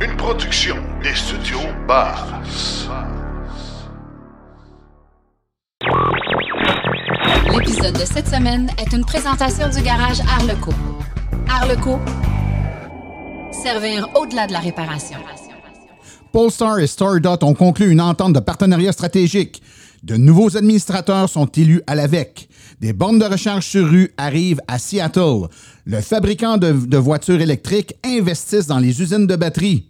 Une production des studios Bass. L'épisode de cette semaine est une présentation du garage Arleco. Arleco, servir au-delà de la réparation. Polestar et Stardot ont conclu une entente de partenariat stratégique. De nouveaux administrateurs sont élus à l'AVEC. Des bornes de recharge sur rue arrivent à Seattle. Le fabricant de, voitures électriques investissent dans les usines de batteries.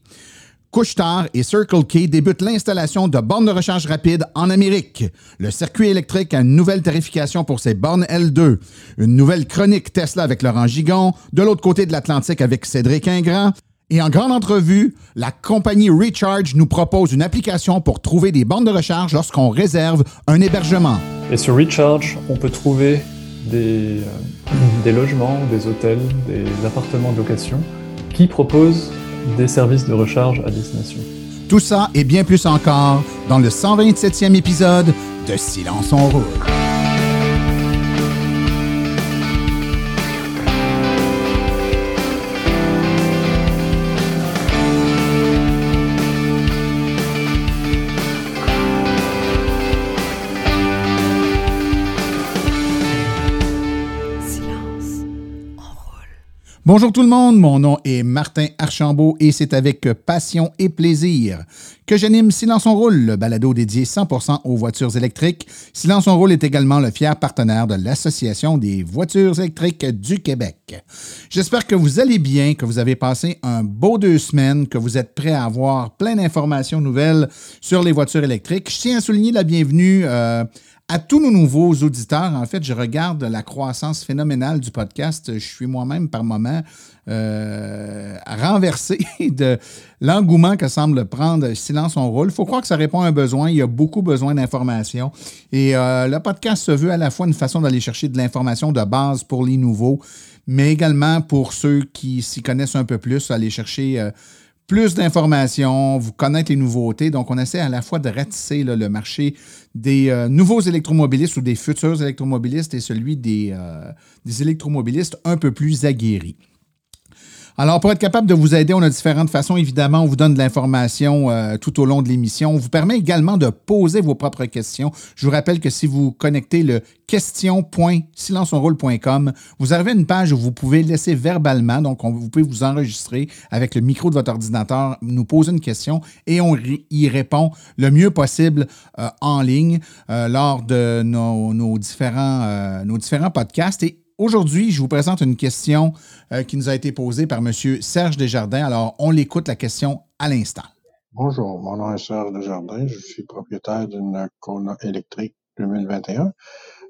Couchetard et Circle K débutent l'installation de bornes de recharge rapide en Amérique. Le circuit électrique a une nouvelle tarification pour ses bornes L2. Une nouvelle chronique Tesla avec Laurent Gigon. De l'autre côté de l'Atlantique avec Cédric Ingrand. Et en grande entrevue, la compagnie Recharge nous propose une application pour trouver des bornes de recharge lorsqu'on réserve un hébergement. Et sur Recharge, on peut trouver des, euh, des logements, des hôtels, des appartements de location qui proposent des services de recharge à destination. Tout ça et bien plus encore dans le 127e épisode de Silence on roule. Bonjour tout le monde, mon nom est Martin Archambault et c'est avec passion et plaisir que j'anime Silence on roule, le balado dédié 100% aux voitures électriques. Silence on roule est également le fier partenaire de l'Association des voitures électriques du Québec. J'espère que vous allez bien, que vous avez passé un beau deux semaines, que vous êtes prêts à avoir plein d'informations nouvelles sur les voitures électriques. Je tiens à souligner la bienvenue euh, à tous nos nouveaux auditeurs, en fait, je regarde la croissance phénoménale du podcast. Je suis moi-même par moment euh, renversé de l'engouement que semble prendre Silence on roule. Il faut croire que ça répond à un besoin. Il y a beaucoup besoin d'informations. Et euh, le podcast se veut à la fois une façon d'aller chercher de l'information de base pour les nouveaux, mais également pour ceux qui s'y connaissent un peu plus, aller chercher... Euh, plus d'informations, vous connaître les nouveautés. Donc, on essaie à la fois de ratisser le marché des euh, nouveaux électromobilistes ou des futurs électromobilistes et celui des, euh, des électromobilistes un peu plus aguerris. Alors, pour être capable de vous aider, on a différentes façons. Évidemment, on vous donne de l'information euh, tout au long de l'émission. On vous permet également de poser vos propres questions. Je vous rappelle que si vous connectez le question.silenceonroule.com, vous arrivez à une page où vous pouvez laisser verbalement, donc on, vous pouvez vous enregistrer avec le micro de votre ordinateur, nous poser une question et on y répond le mieux possible euh, en ligne euh, lors de nos, différents, podcasts. Aujourd'hui, je vous présente une question euh, qui nous a été posée par M. Serge Desjardins. Alors, on l'écoute la question à l'instant. Bonjour, mon nom est Serge Desjardins. Je suis propriétaire d'une Kona électrique 2021.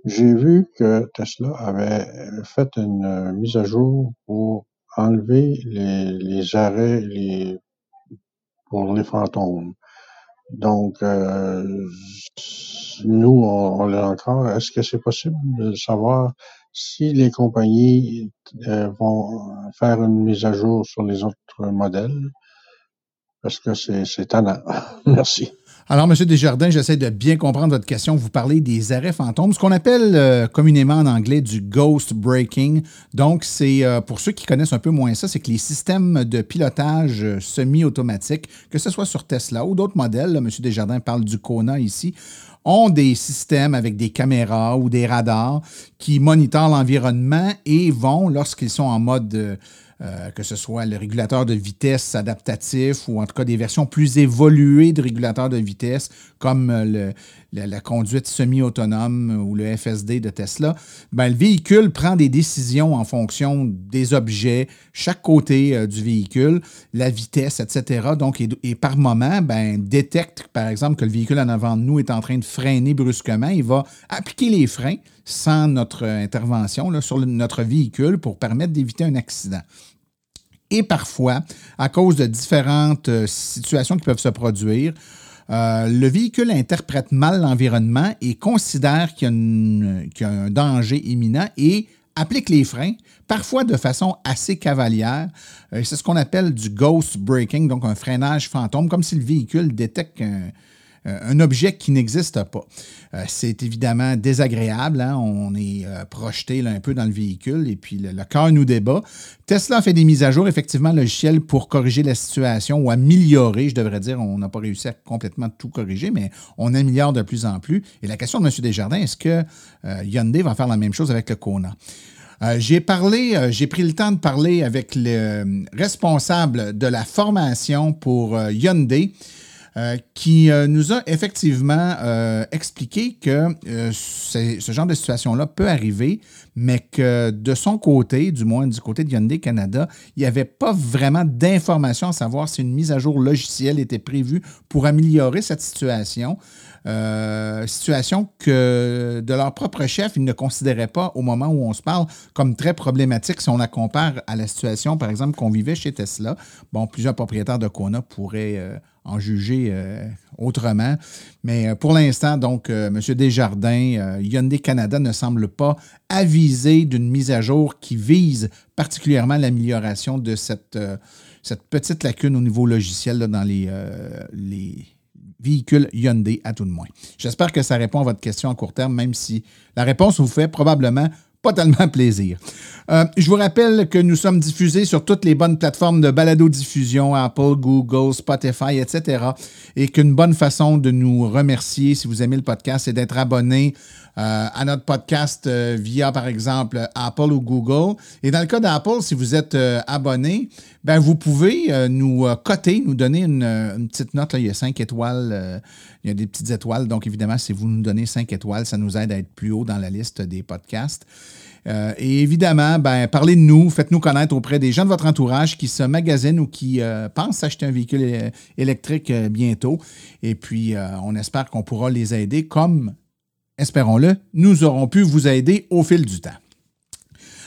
J'ai vu que Tesla avait fait une euh, mise à jour pour enlever les, arrêts pour les fantômes. Donc, euh, nous, on, on l'a encore. Est-ce que c'est possible de savoir si les compagnies euh, vont faire une mise à jour sur les autres modèles, parce que c'est étonnant. Merci. Alors, M. Desjardins, j'essaie de bien comprendre votre question. Vous parlez des arrêts fantômes, ce qu'on appelle euh, communément en anglais du ghost braking. Donc, c'est euh, pour ceux qui connaissent un peu moins ça, c'est que les systèmes de pilotage semi-automatique, que ce soit sur Tesla ou d'autres modèles, M. Desjardins parle du Kona ici, ont des systèmes avec des caméras ou des radars qui monitorent l'environnement et vont, lorsqu'ils sont en mode, euh, que ce soit le régulateur de vitesse adaptatif ou en tout cas des versions plus évoluées de régulateurs de vitesse, comme le, la, conduite semi-autonome ou le FSD de Tesla, ben, le véhicule prend des décisions en fonction des objets, chaque côté euh, du véhicule, la vitesse, etc. Donc, et, par moment, ben, détecte, par exemple, que le véhicule en avant de nous est en train de freiner brusquement. Il va appliquer les freins sans notre intervention sur notre véhicule pour permettre d'éviter un accident. Et parfois, à cause de différentes euh, situations qui peuvent se produire, euh, le véhicule interprète mal l'environnement et considère qu'il y, a un danger imminent et applique les freins, parfois de façon assez cavalière. Euh, c'est ce qu'on appelle du ghost braking, donc un freinage fantôme, comme si le véhicule détecte un objet qui n'existe pas. c'est évidemment désagréable. Hein. On est projeté un peu dans le véhicule et puis le, cœur nous débat. Tesla fait des mises à jour, effectivement, logicielles pour corriger la situation ou améliorer, je devrais dire. On n'a pas réussi à complètement tout corriger, mais on améliore de plus en plus. Et la question de M. Desjardins, est-ce que Hyundai va faire la même chose avec le Kona? Euh, j'ai parlé, euh, j'ai pris le temps de parler avec le responsable de la formation pour euh, qui nous a effectivement expliqué que ce genre de situation-là peut arriver, mais que de son côté, du moins du côté de Hyundai Canada, il n'y avait pas vraiment d'informations à savoir si une mise à jour logicielle était prévue pour améliorer cette situation. Euh, situation que de leur propre chef, ils ne considéraient pas au moment où on se parle comme très problématique si on la compare à la situation, par exemple, qu'on vivait chez Tesla. Bon, plusieurs propriétaires de Kona pourraient euh, en juger euh, autrement. Mais pour l'instant, donc, M. Desjardins, Hyundai Canada ne semble pas aviser d'une mise à jour qui vise particulièrement l'amélioration de cette, petite lacune au niveau logiciel dans les, les véhicule Hyundai à tout de moins. J'espère que ça répond à votre question à court terme, même si la réponse vous fait probablement pas tellement plaisir. Euh, je vous rappelle que nous sommes diffusés sur toutes les bonnes plateformes de balado-diffusion, Apple, Google, Spotify, etc. Et qu'une bonne façon de nous remercier si vous aimez le podcast, c'est d'être abonné à notre podcast euh, via, par exemple, Apple ou Google. Et dans le cas d'Apple, si vous êtes euh, abonné, ben, vous pouvez nous coter, nous donner une, petite note. Là. Il y a cinq étoiles, il y a des petites étoiles. Donc, évidemment, si vous nous donnez cinq étoiles, ça nous aide à être plus haut dans la liste des podcasts. et évidemment, ben, parlez de nous, faites-nous connaître auprès des gens de votre entourage qui se magasinent ou qui pensent acheter un véhicule électrique bientôt. Et puis, on espère qu'on pourra les aider comme espérons-le, nous aurons pu vous aider au fil du temps.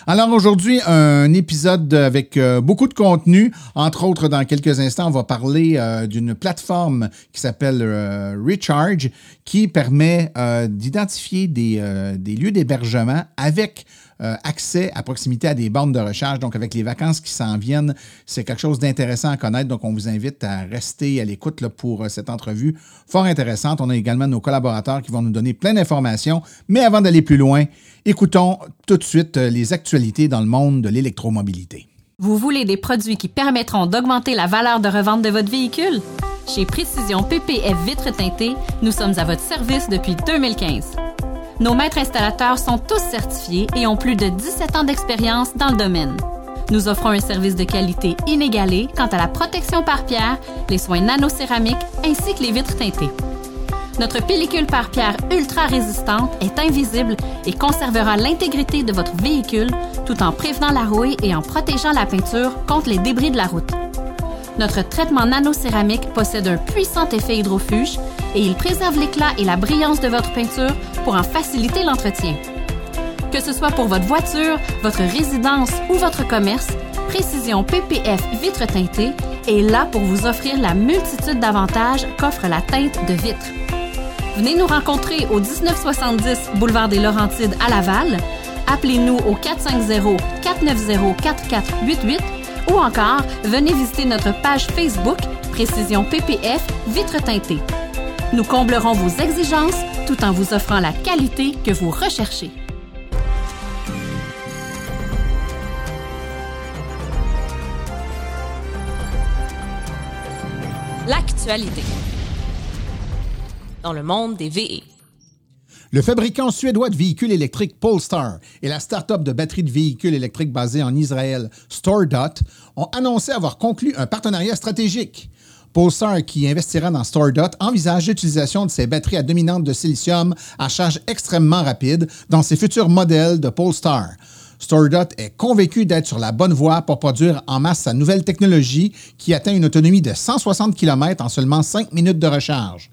Alors aujourd'hui, un épisode avec euh, beaucoup de contenu. Entre autres, dans quelques instants, on va parler euh, d'une plateforme qui s'appelle euh, Recharge qui permet d'identifier des, des, lieux d'hébergement avec euh, accès à proximité à des bornes de recharge. Donc, avec les vacances qui s'en viennent, c'est quelque chose d'intéressant à connaître. Donc, on vous invite à rester à l'écoute pour euh, cette entrevue fort intéressante. On a également nos collaborateurs qui vont nous donner plein d'informations. Mais avant d'aller plus loin, écoutons tout de suite euh, les actualités dans le monde de l'électromobilité. Vous voulez des produits qui permettront d'augmenter la valeur de revente de votre véhicule? Chez Précision PPF Vitres teintées, nous sommes à votre service depuis 2015. Nos maîtres installateurs sont tous certifiés et ont plus de 17 ans d'expérience dans le domaine. Nous offrons un service de qualité inégalé quant à la protection par pierre, les soins nanocéramiques ainsi que les vitres teintées. Notre pellicule par pierre ultra résistante est invisible et conservera l'intégrité de votre véhicule tout en prévenant la rouille et en protégeant la peinture contre les débris de la route. Notre traitement nanocéramique possède un puissant effet hydrofuge et il préserve l'éclat et la brillance de votre peinture pour en faciliter l'entretien. Que ce soit pour votre voiture, votre résidence ou votre commerce, Précision PPF vitre teintée est là pour vous offrir la multitude d'avantages qu'offre la teinte de vitre. Venez nous rencontrer au 1970 boulevard des Laurentides à Laval. Appelez-nous au 450 490 4488 ou encore venez visiter notre page Facebook Précision PPF vitre teintée. Nous comblerons vos exigences tout en vous offrant la qualité que vous recherchez. L'actualité dans le monde des VE. Le fabricant suédois de véhicules électriques Polestar et la start-up de batteries de véhicules électriques basée en Israël, StoreDot, ont annoncé avoir conclu un partenariat stratégique. Polestar, qui investira dans StoreDot, envisage l'utilisation de ses batteries à dominante de silicium à charge extrêmement rapide dans ses futurs modèles de Polestar. StoreDot est convaincu d'être sur la bonne voie pour produire en masse sa nouvelle technologie qui atteint une autonomie de 160 km en seulement 5 minutes de recharge.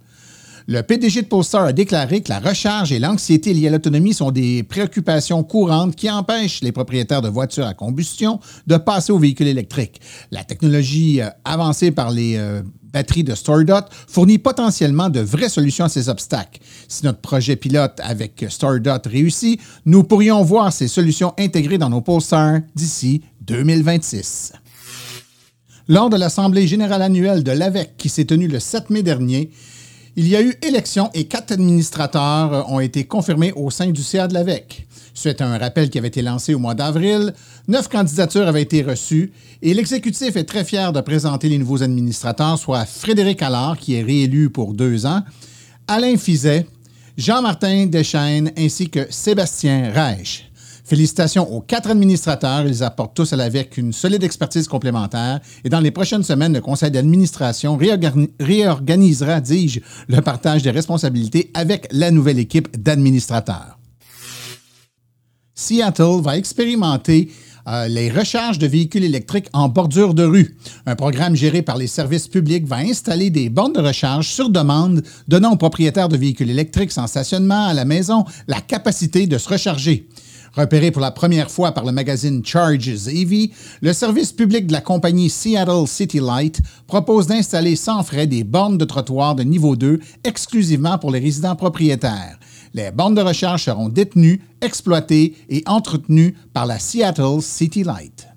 Le PDG de Polestar a déclaré que la recharge et l'anxiété liées à l'autonomie sont des préoccupations courantes qui empêchent les propriétaires de voitures à combustion de passer aux véhicules électriques. La technologie euh, avancée par les euh, batteries de StoreDot fournit potentiellement de vraies solutions à ces obstacles. Si notre projet pilote avec StoreDot réussit, nous pourrions voir ces solutions intégrées dans nos Polestar d'ici 2026. Lors de l'Assemblée générale annuelle de l'AVEC qui s'est tenue le 7 mai dernier, Il y a eu élection et quatre administrateurs ont été confirmés au sein du CA de l'AVEC. Suite à un rappel qui avait été lancé au mois d'avril, neuf candidatures avaient été reçues et l'exécutif est très fier de présenter les nouveaux administrateurs, soit Frédéric Allard, qui est réélu pour deux ans, Alain Fizet, Jean-Martin Deschaines ainsi que Sébastien Reich. Félicitations aux quatre administrateurs. Ils apportent tous à l'AVEC une solide expertise complémentaire. Et dans les prochaines semaines, le conseil d'administration réorganisera, dis-je, le partage des responsabilités avec la nouvelle équipe d'administrateurs. Seattle va expérimenter euh, les recharges de véhicules électriques en bordure de rue. Un programme géré par les services publics va installer des bornes de recharge sur demande, donnant aux propriétaires de véhicules électriques sans stationnement à la maison la capacité de se recharger. Repéré pour la première fois par le magazine Charges EV, le service public de la compagnie Seattle City Light propose d'installer sans frais des bornes de trottoir de niveau 2 exclusivement pour les résidents propriétaires. Les bornes de recharge seront détenues, exploitées et entretenues par la Seattle City Light.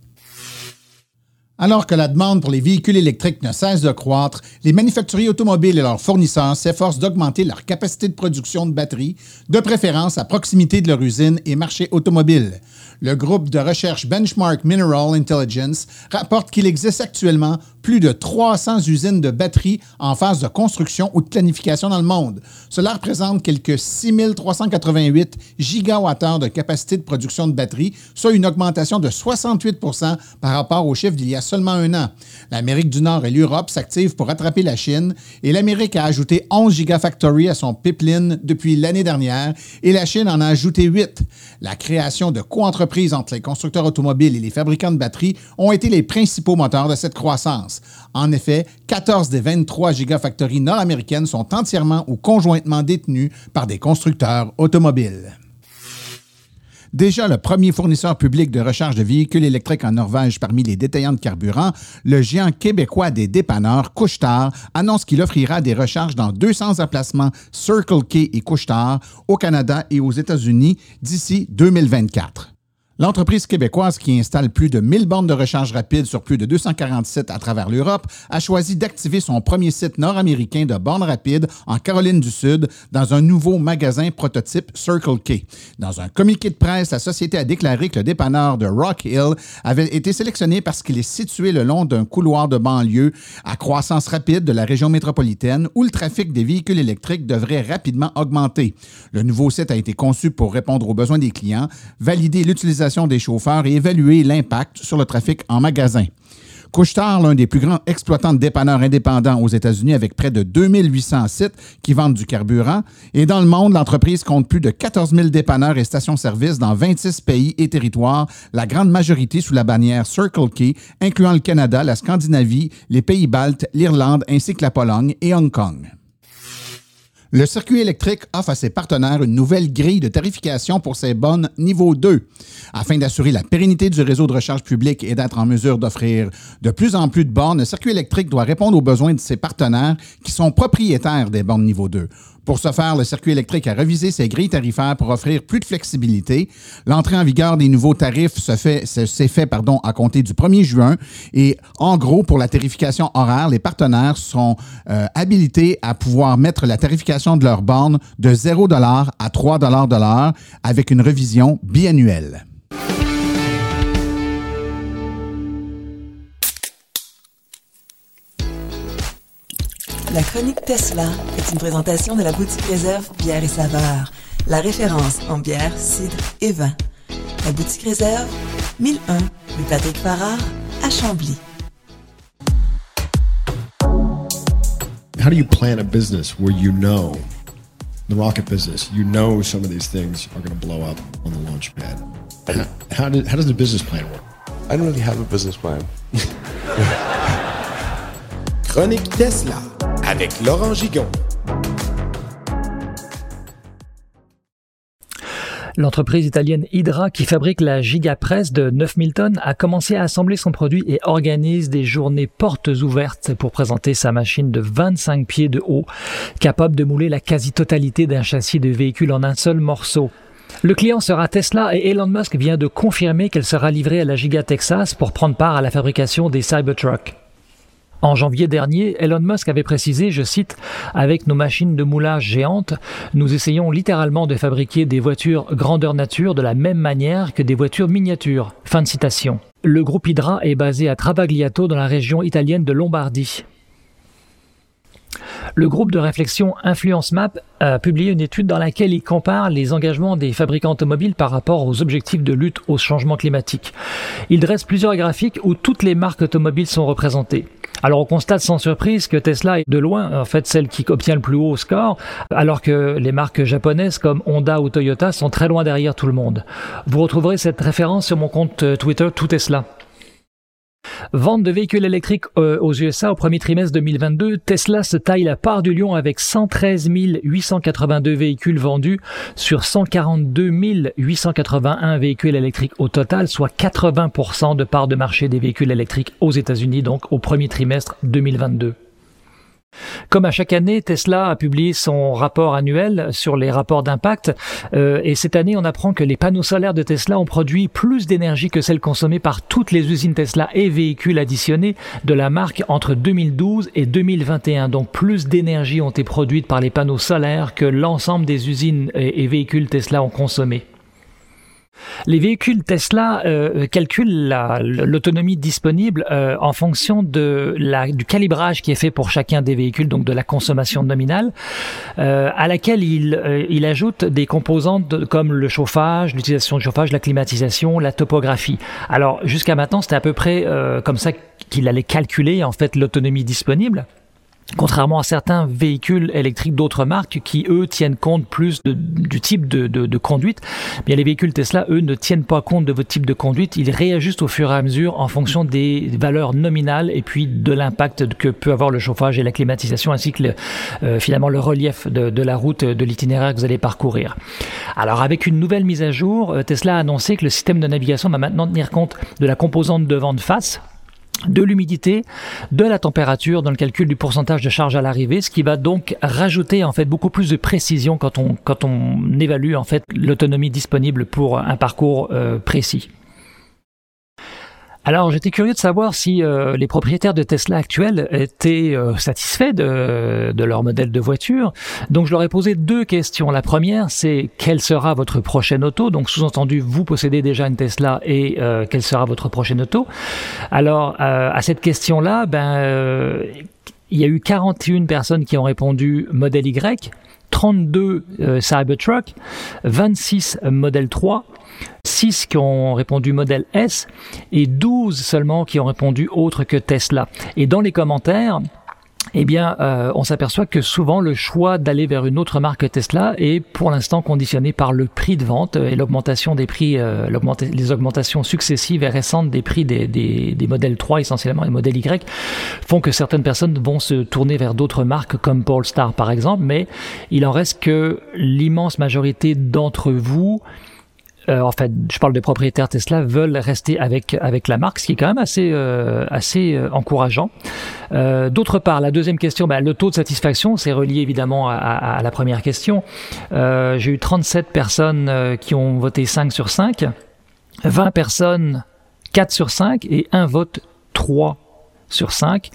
Alors que la demande pour les véhicules électriques ne cesse de croître, les manufacturiers automobiles et leurs fournisseurs s'efforcent d'augmenter leur capacité de production de batteries, de préférence à proximité de leur usine et marché automobile. Le groupe de recherche Benchmark Mineral Intelligence rapporte qu'il existe actuellement plus de 300 usines de batteries en phase de construction ou de planification dans le monde. Cela représente quelques 6388 gigawattheures de capacité de production de batteries, soit une augmentation de 68% par rapport au chiffre d'il y a seulement un an. L'Amérique du Nord et l'Europe s'activent pour rattraper la Chine et l'Amérique a ajouté 11 gigafactories à son pipeline depuis l'année dernière et la Chine en a ajouté 8. La création de co-entreprises entre les constructeurs automobiles et les fabricants de batteries ont été les principaux moteurs de cette croissance. En effet, 14 des 23 gigafactories nord-américaines sont entièrement ou conjointement détenues par des constructeurs automobiles. Déjà le premier fournisseur public de recharge de véhicules électriques en Norvège parmi les détaillants de carburant, le géant québécois des dépanneurs Couchetard annonce qu'il offrira des recharges dans 200 emplacements Circle K et Couchetard au Canada et aux États-Unis d'ici 2024. L'entreprise québécoise qui installe plus de 1000 bornes de recharge rapide sur plus de 240 sites à travers l'Europe a choisi d'activer son premier site nord-américain de bornes rapides en Caroline du Sud dans un nouveau magasin prototype Circle K. Dans un communiqué de presse, la société a déclaré que le dépanneur de Rock Hill avait été sélectionné parce qu'il est situé le long d'un couloir de banlieue à croissance rapide de la région métropolitaine où le trafic des véhicules électriques devrait rapidement augmenter. Le nouveau site a été conçu pour répondre aux besoins des clients, valider l'utilisation des chauffeurs et évaluer l'impact sur le trafic en magasin. Couchetard, l'un des plus grands exploitants de dépanneurs indépendants aux États-Unis avec près de 2800 sites qui vendent du carburant. Et dans le monde, l'entreprise compte plus de 14 000 dépanneurs et stations-service dans 26 pays et territoires, la grande majorité sous la bannière Circle K, incluant le Canada, la Scandinavie, les Pays-Baltes, l'Irlande ainsi que la Pologne et Hong Kong. Le circuit électrique offre à ses partenaires une nouvelle grille de tarification pour ses bonnes niveau 2. Afin d'assurer la pérennité du réseau de recharge public et d'être en mesure d'offrir de plus en plus de bornes, le circuit électrique doit répondre aux besoins de ses partenaires qui sont propriétaires des bornes niveau 2. Pour ce faire, le circuit électrique a revisé ses grilles tarifaires pour offrir plus de flexibilité. L'entrée en vigueur des nouveaux tarifs s'est fait, fait pardon, à compter du 1er juin. Et en gros, pour la tarification horaire, les partenaires sont euh, habilités à pouvoir mettre la tarification de leur borne de 0 à 3 de l'heure avec une revision biannuelle. La chronique Tesla est une présentation de la boutique réserve bière et saveur, la référence en bière, cidre et vin. La boutique réserve, 1001 rue Patrick Farrar à Chambly. How do you plan a business where you know the rocket business, you know some of these things are going to blow up on the launch pad? How, how, did, how does the business plan work? I don't really have a business plan. Chronique Tesla avec Laurent Gigon. L'entreprise italienne Hydra, qui fabrique la Gigapress de 9000 tonnes, a commencé à assembler son produit et organise des journées portes ouvertes pour présenter sa machine de 25 pieds de haut, capable de mouler la quasi-totalité d'un châssis de véhicule en un seul morceau. Le client sera Tesla et Elon Musk vient de confirmer qu'elle sera livrée à la Giga Texas pour prendre part à la fabrication des Cybertruck. En janvier dernier, Elon Musk avait précisé, je cite, Avec nos machines de moulage géantes, nous essayons littéralement de fabriquer des voitures grandeur nature de la même manière que des voitures miniatures. Fin de citation. Le groupe Hydra est basé à Travagliato dans la région italienne de Lombardie. Le groupe de réflexion Influence Map a publié une étude dans laquelle il compare les engagements des fabricants automobiles par rapport aux objectifs de lutte au changement climatique. Il dresse plusieurs graphiques où toutes les marques automobiles sont représentées. Alors on constate sans surprise que Tesla est de loin en fait celle qui obtient le plus haut score, alors que les marques japonaises comme Honda ou Toyota sont très loin derrière tout le monde. Vous retrouverez cette référence sur mon compte Twitter Tout Tesla. Vente de véhicules électriques euh, aux USA au premier trimestre 2022, Tesla se taille la part du lion avec 113 882 véhicules vendus sur 142 881 véhicules électriques au total, soit 80% de part de marché des véhicules électriques aux États-Unis, donc au premier trimestre 2022. Comme à chaque année, Tesla a publié son rapport annuel sur les rapports d'impact euh, et cette année, on apprend que les panneaux solaires de Tesla ont produit plus d'énergie que celle consommée par toutes les usines Tesla et véhicules additionnés de la marque entre 2012 et 2021. Donc plus d'énergie ont été produites par les panneaux solaires que l'ensemble des usines et véhicules Tesla ont consommé. Les véhicules Tesla euh, calculent l'autonomie disponible euh, en fonction de la, du calibrage qui est fait pour chacun des véhicules, donc de la consommation nominale, euh, à laquelle il, ajoute des composantes comme le chauffage, l'utilisation du chauffage, la climatisation, la topographie. Alors jusqu'à maintenant, c'était à peu près comme ça qu'il allait calculer en fait l'autonomie disponible. Contrairement à certains véhicules électriques d'autres marques qui, eux, tiennent compte plus du type de, de, conduite, bien les véhicules Tesla, eux, ne tiennent pas compte de votre type de conduite. Ils réajustent au fur et à mesure en fonction des valeurs nominales et puis de l'impact que peut avoir le chauffage et la climatisation, ainsi que le, euh, finalement le relief de, de la route, de l'itinéraire que vous allez parcourir. Alors, avec une nouvelle mise à jour, euh, Tesla a annoncé que le système de navigation va maintenant tenir compte de la composante devant de face de l'humidité, de la température dans le calcul du pourcentage de charge à l'arrivée, ce qui va donc rajouter en fait beaucoup plus de précision quand on quand on évalue en fait l'autonomie disponible pour un parcours euh, précis. Alors j'étais curieux de savoir si euh, les propriétaires de Tesla actuels étaient euh, satisfaits de, leur modèle de voiture. Donc je leur ai posé deux questions. La première, c'est quelle sera votre prochaine auto? Donc sous-entendu, vous possédez déjà une Tesla et euh, quelle sera votre prochaine auto? Alors à cette question-là, ben il y a eu 41 personnes qui ont répondu modèle Y, 32 Cybertruck, 26 modèle 3 6 qui ont répondu modèle S et 12 seulement qui ont répondu autre que Tesla. Et dans les commentaires, eh bien, euh, on s'aperçoit que souvent le choix d'aller vers une autre marque Tesla est pour l'instant conditionné par le prix de vente et l'augmentation des prix, euh, les augmentations successives et récentes des prix des, des, des, modèles 3, essentiellement les modèles Y, font que certaines personnes vont se tourner vers d'autres marques comme Polestar par exemple, mais il en reste que l'immense majorité d'entre vous euh, en fait, je parle des propriétaires Tesla, veulent rester avec avec la marque, ce qui est quand même assez euh, assez euh, encourageant. D'autre part, la deuxième question, ben, le taux de satisfaction, c'est relié évidemment à, à, la première question. J'ai eu 37 personnes qui ont voté 5 sur 5, 20 personnes 4 sur 5 et un vote 3 sur 5.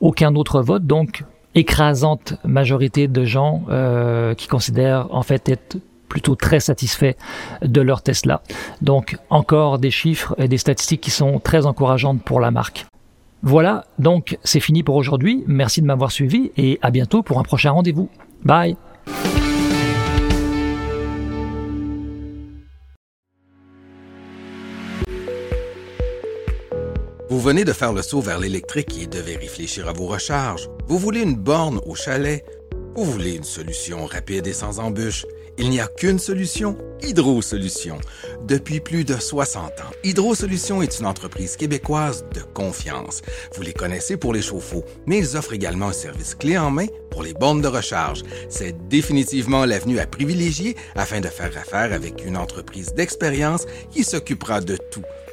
Aucun autre vote, donc écrasante majorité de gens qui considèrent en fait être plutôt très satisfaits de leur Tesla. Donc encore des chiffres et des statistiques qui sont très encourageantes pour la marque. Voilà, donc c'est fini pour aujourd'hui. Merci de m'avoir suivi et à bientôt pour un prochain rendez-vous. Bye Vous venez de faire le saut vers l'électrique et devez réfléchir à vos recharges. Vous voulez une borne au chalet? Vous voulez une solution rapide et sans embûches? Il n'y a qu'une solution, Hydro Solutions. Depuis plus de 60 ans, Hydro Solutions est une entreprise québécoise de confiance. Vous les connaissez pour les chauffe-eau, mais ils offrent également un service clé en main pour les bornes de recharge. C'est définitivement l'avenue à privilégier afin de faire affaire avec une entreprise d'expérience qui s'occupera de tout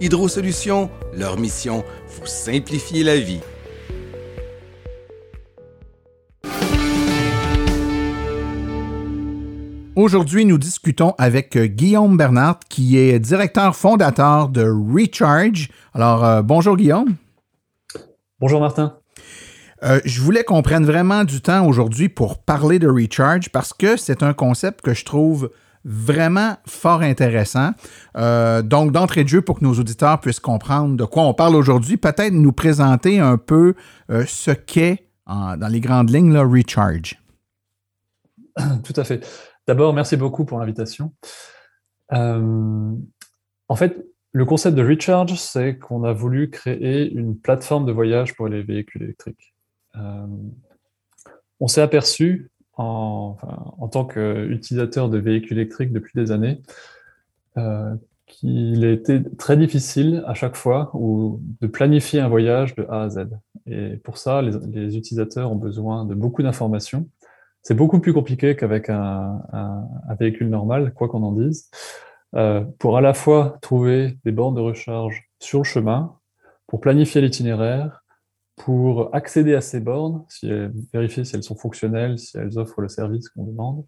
Hydro Solutions, leur mission, vous simplifier la vie. Aujourd'hui, nous discutons avec euh, Guillaume Bernard, qui est directeur fondateur de Recharge. Alors, euh, bonjour Guillaume. Bonjour Martin. Euh, je voulais qu'on prenne vraiment du temps aujourd'hui pour parler de Recharge parce que c'est un concept que je trouve vraiment fort intéressant. Euh, donc, d'entrée de jeu, pour que nos auditeurs puissent comprendre de quoi on parle aujourd'hui, peut-être nous présenter un peu euh, ce qu'est, dans les grandes lignes, là, Recharge. Tout à fait. D'abord, merci beaucoup pour l'invitation. Euh, en fait, le concept de Recharge, c'est qu'on a voulu créer une plateforme de voyage pour les véhicules électriques. on s'est aperçu en, en tant qu'utilisateur de véhicules électriques depuis des années, euh, qu'il a été très difficile à chaque fois ou de planifier un voyage de A à Z. Et pour ça, les, utilisateurs ont besoin de beaucoup d'informations. C'est beaucoup plus compliqué qu'avec un, véhicule normal, quoi qu'on en dise, euh, pour à la fois trouver des bornes de recharge sur le chemin, pour planifier l'itinéraire, pour accéder à ces bornes, si, vérifier si elles sont fonctionnelles, si elles offrent le service qu'on demande,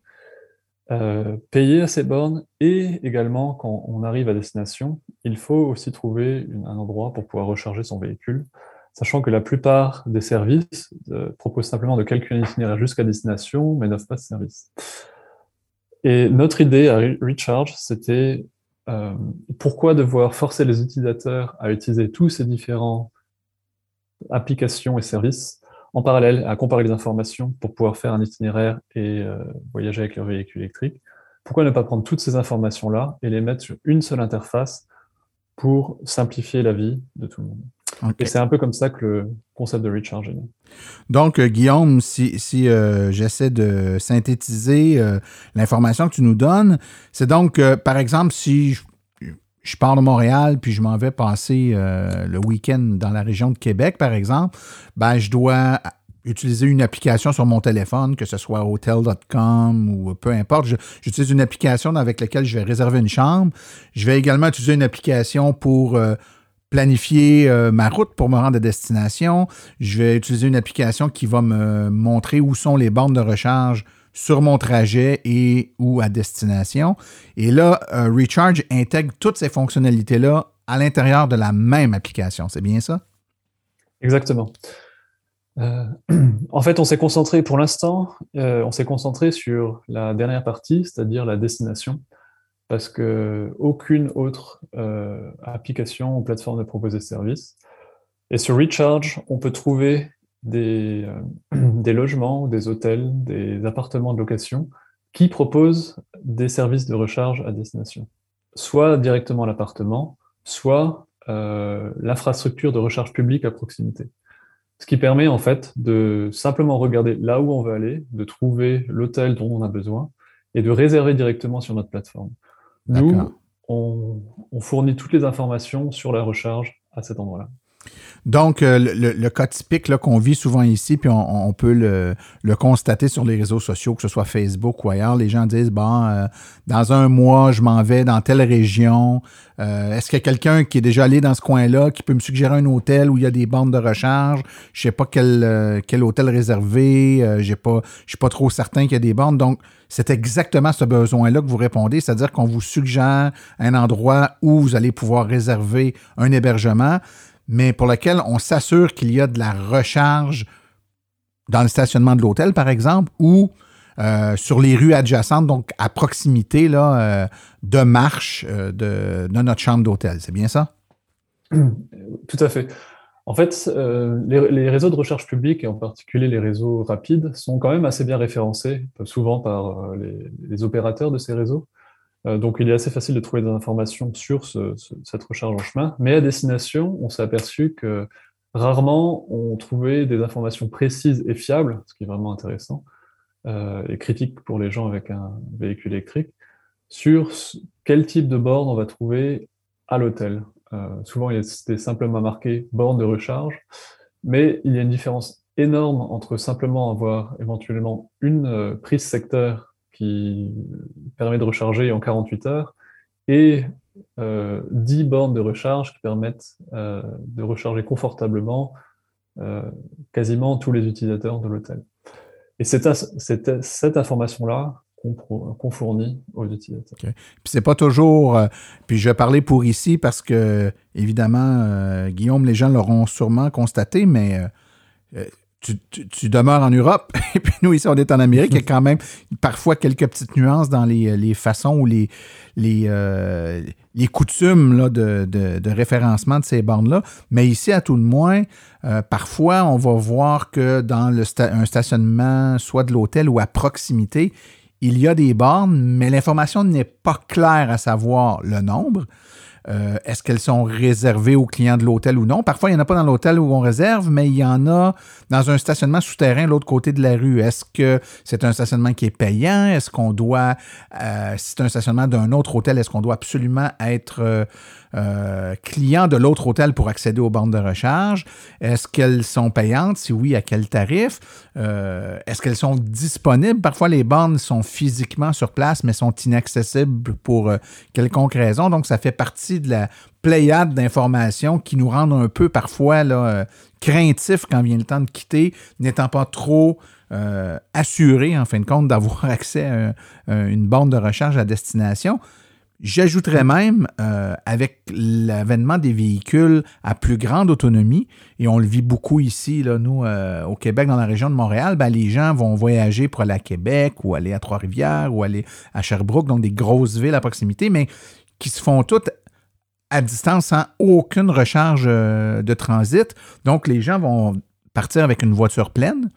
euh, payer à ces bornes et également quand on arrive à destination, il faut aussi trouver un endroit pour pouvoir recharger son véhicule, sachant que la plupart des services euh, proposent simplement de calculer un itinéraire jusqu'à destination, mais n'offrent pas de service. Et notre idée à Recharge, c'était euh, pourquoi devoir forcer les utilisateurs à utiliser tous ces différents applications et services en parallèle, à comparer les informations pour pouvoir faire un itinéraire et euh, voyager avec leur véhicule électrique. Pourquoi ne pas prendre toutes ces informations-là et les mettre sur une seule interface pour simplifier la vie de tout le monde? Et c'est un peu comme ça que le concept de Recharge est né. Donc, euh, Guillaume, si, si euh, j'essaie de synthétiser l'information que tu nous donnes, c'est donc, par exemple, si je je pars de Montréal, puis je m'en vais passer euh, le week-end dans la région de Québec, par exemple, ben, je dois utiliser une application sur mon téléphone, que ce soit hotel.com ou peu importe. J'utilise une application avec laquelle je vais réserver une chambre. Je vais également utiliser une application pour euh, planifier euh, ma route pour me rendre à destination. Je vais utiliser une application qui va me montrer où sont les bornes de recharge sur mon trajet et ou à destination. Et là, euh, Recharge intègre toutes ces fonctionnalités-là à l'intérieur de la même application. C'est bien ça? Exactement. Euh, en fait, on s'est concentré pour l'instant, euh, on s'est concentré sur la dernière partie, c'est-à-dire la destination, parce que aucune autre application ou plateforme ne propose ce service. Et sur Recharge, on peut trouver des, euh, des logements, des hôtels, des appartements de location qui proposent des services de recharge à destination. Soit directement l'appartement, soit euh, l'infrastructure de recharge publique à proximité. Ce qui permet en fait de simplement regarder là où on veut aller, de trouver l'hôtel dont on a besoin et de réserver directement sur notre plateforme. Nous, on, on fournit toutes les informations sur la recharge à cet endroit-là. Donc, euh, le, cas typique qu'on vit souvent ici, puis on, peut le, constater sur les réseaux sociaux, que ce soit Facebook ou ailleurs, les gens disent, bon, euh, dans un mois, je m'en vais dans telle région. Euh, est-ce qu'il y a quelqu'un qui est déjà allé dans ce coin-là, qui peut me suggérer un hôtel où il y a des bandes de recharge? Je sais pas quel, quel hôtel réservé. j'ai pas, je suis pas trop certain qu'il y a des bandes. Donc, c'est exactement ce besoin-là que vous répondez, c'est-à-dire qu'on vous suggère un endroit où vous allez pouvoir réserver un hébergement mais pour lequel on s'assure qu'il y a de la recharge dans le stationnement de l'hôtel, par exemple, ou euh, sur les rues adjacentes, donc à proximité là, euh, de marche euh, de, notre chambre d'hôtel. C'est bien ça? Tout à fait. En fait, les, réseaux de recharge publique, et en particulier les réseaux rapides, sont quand même assez bien référencés, souvent par les opérateurs de ces réseaux. Euh, donc, il est assez facile de trouver des informations sur cette recharge en chemin. Mais à destination, on s'est aperçu que rarement on trouvait des informations précises et fiables, ce qui est vraiment intéressant et critique pour les gens avec un véhicule électrique, sur quel type de borne on va trouver à l'hôtel. souvent, il était simplement marqué borne de recharge, mais il y a une différence énorme entre simplement avoir éventuellement une prise secteur qui permet de recharger en 48 heures et euh, 10 bornes de recharge qui permettent euh, de recharger confortablement euh, quasiment tous les utilisateurs de l'hôtel. Et c'est cette information-là qu'on fournit aux utilisateurs. Puis c'est pas toujours. Euh, puis je vais parler pour ici parce que, évidemment, Guillaume, les gens l'auront sûrement constaté, mais tu, demeures en Europe, et puis nous, ici, on est en Amérique. Il y a quand même parfois quelques petites nuances dans les, façons ou les, les, euh, les coutumes là, de, référencement de ces bornes-là. Mais ici, à tout le moins, euh, parfois, on va voir que dans le un stationnement, soit de l'hôtel ou à proximité, il y a des bornes, mais l'information n'est pas claire à savoir le nombre. Euh, est-ce qu'elles sont réservées aux clients de l'hôtel ou non? Parfois, il n'y en a pas dans l'hôtel où on réserve, mais il y en a dans un stationnement souterrain l'autre côté de la rue. Est-ce que c'est un stationnement qui est payant? Est-ce qu'on doit, euh, si c'est un stationnement d'un autre hôtel, est-ce qu'on doit absolument être euh, clients de l'autre hôtel pour accéder aux bornes de recharge? Est-ce qu'elles sont payantes? Si oui, à quel tarif? Euh, est-ce qu'elles sont disponibles? Parfois, les bornes sont physiquement sur place, mais sont inaccessibles pour euh, quelconque raison. Donc, ça fait partie de la pléiade d'informations qui nous rendent un peu parfois craintifs quand vient le temps de quitter, n'étant pas trop assurés, en fin de compte, d'avoir accès à, une borne de recharge à destination. J'ajouterais même, euh, avec l'avènement des véhicules à plus grande autonomie, et on le vit beaucoup ici, nous, euh, au Québec, dans la région de Montréal, ben, les gens vont voyager pour aller à Québec ou aller à Trois-Rivières ou aller à Sherbrooke, donc des grosses villes à proximité, mais qui se font toutes à distance sans aucune recharge euh, de transit. Donc, les gens vont partir avec une voiture pleine,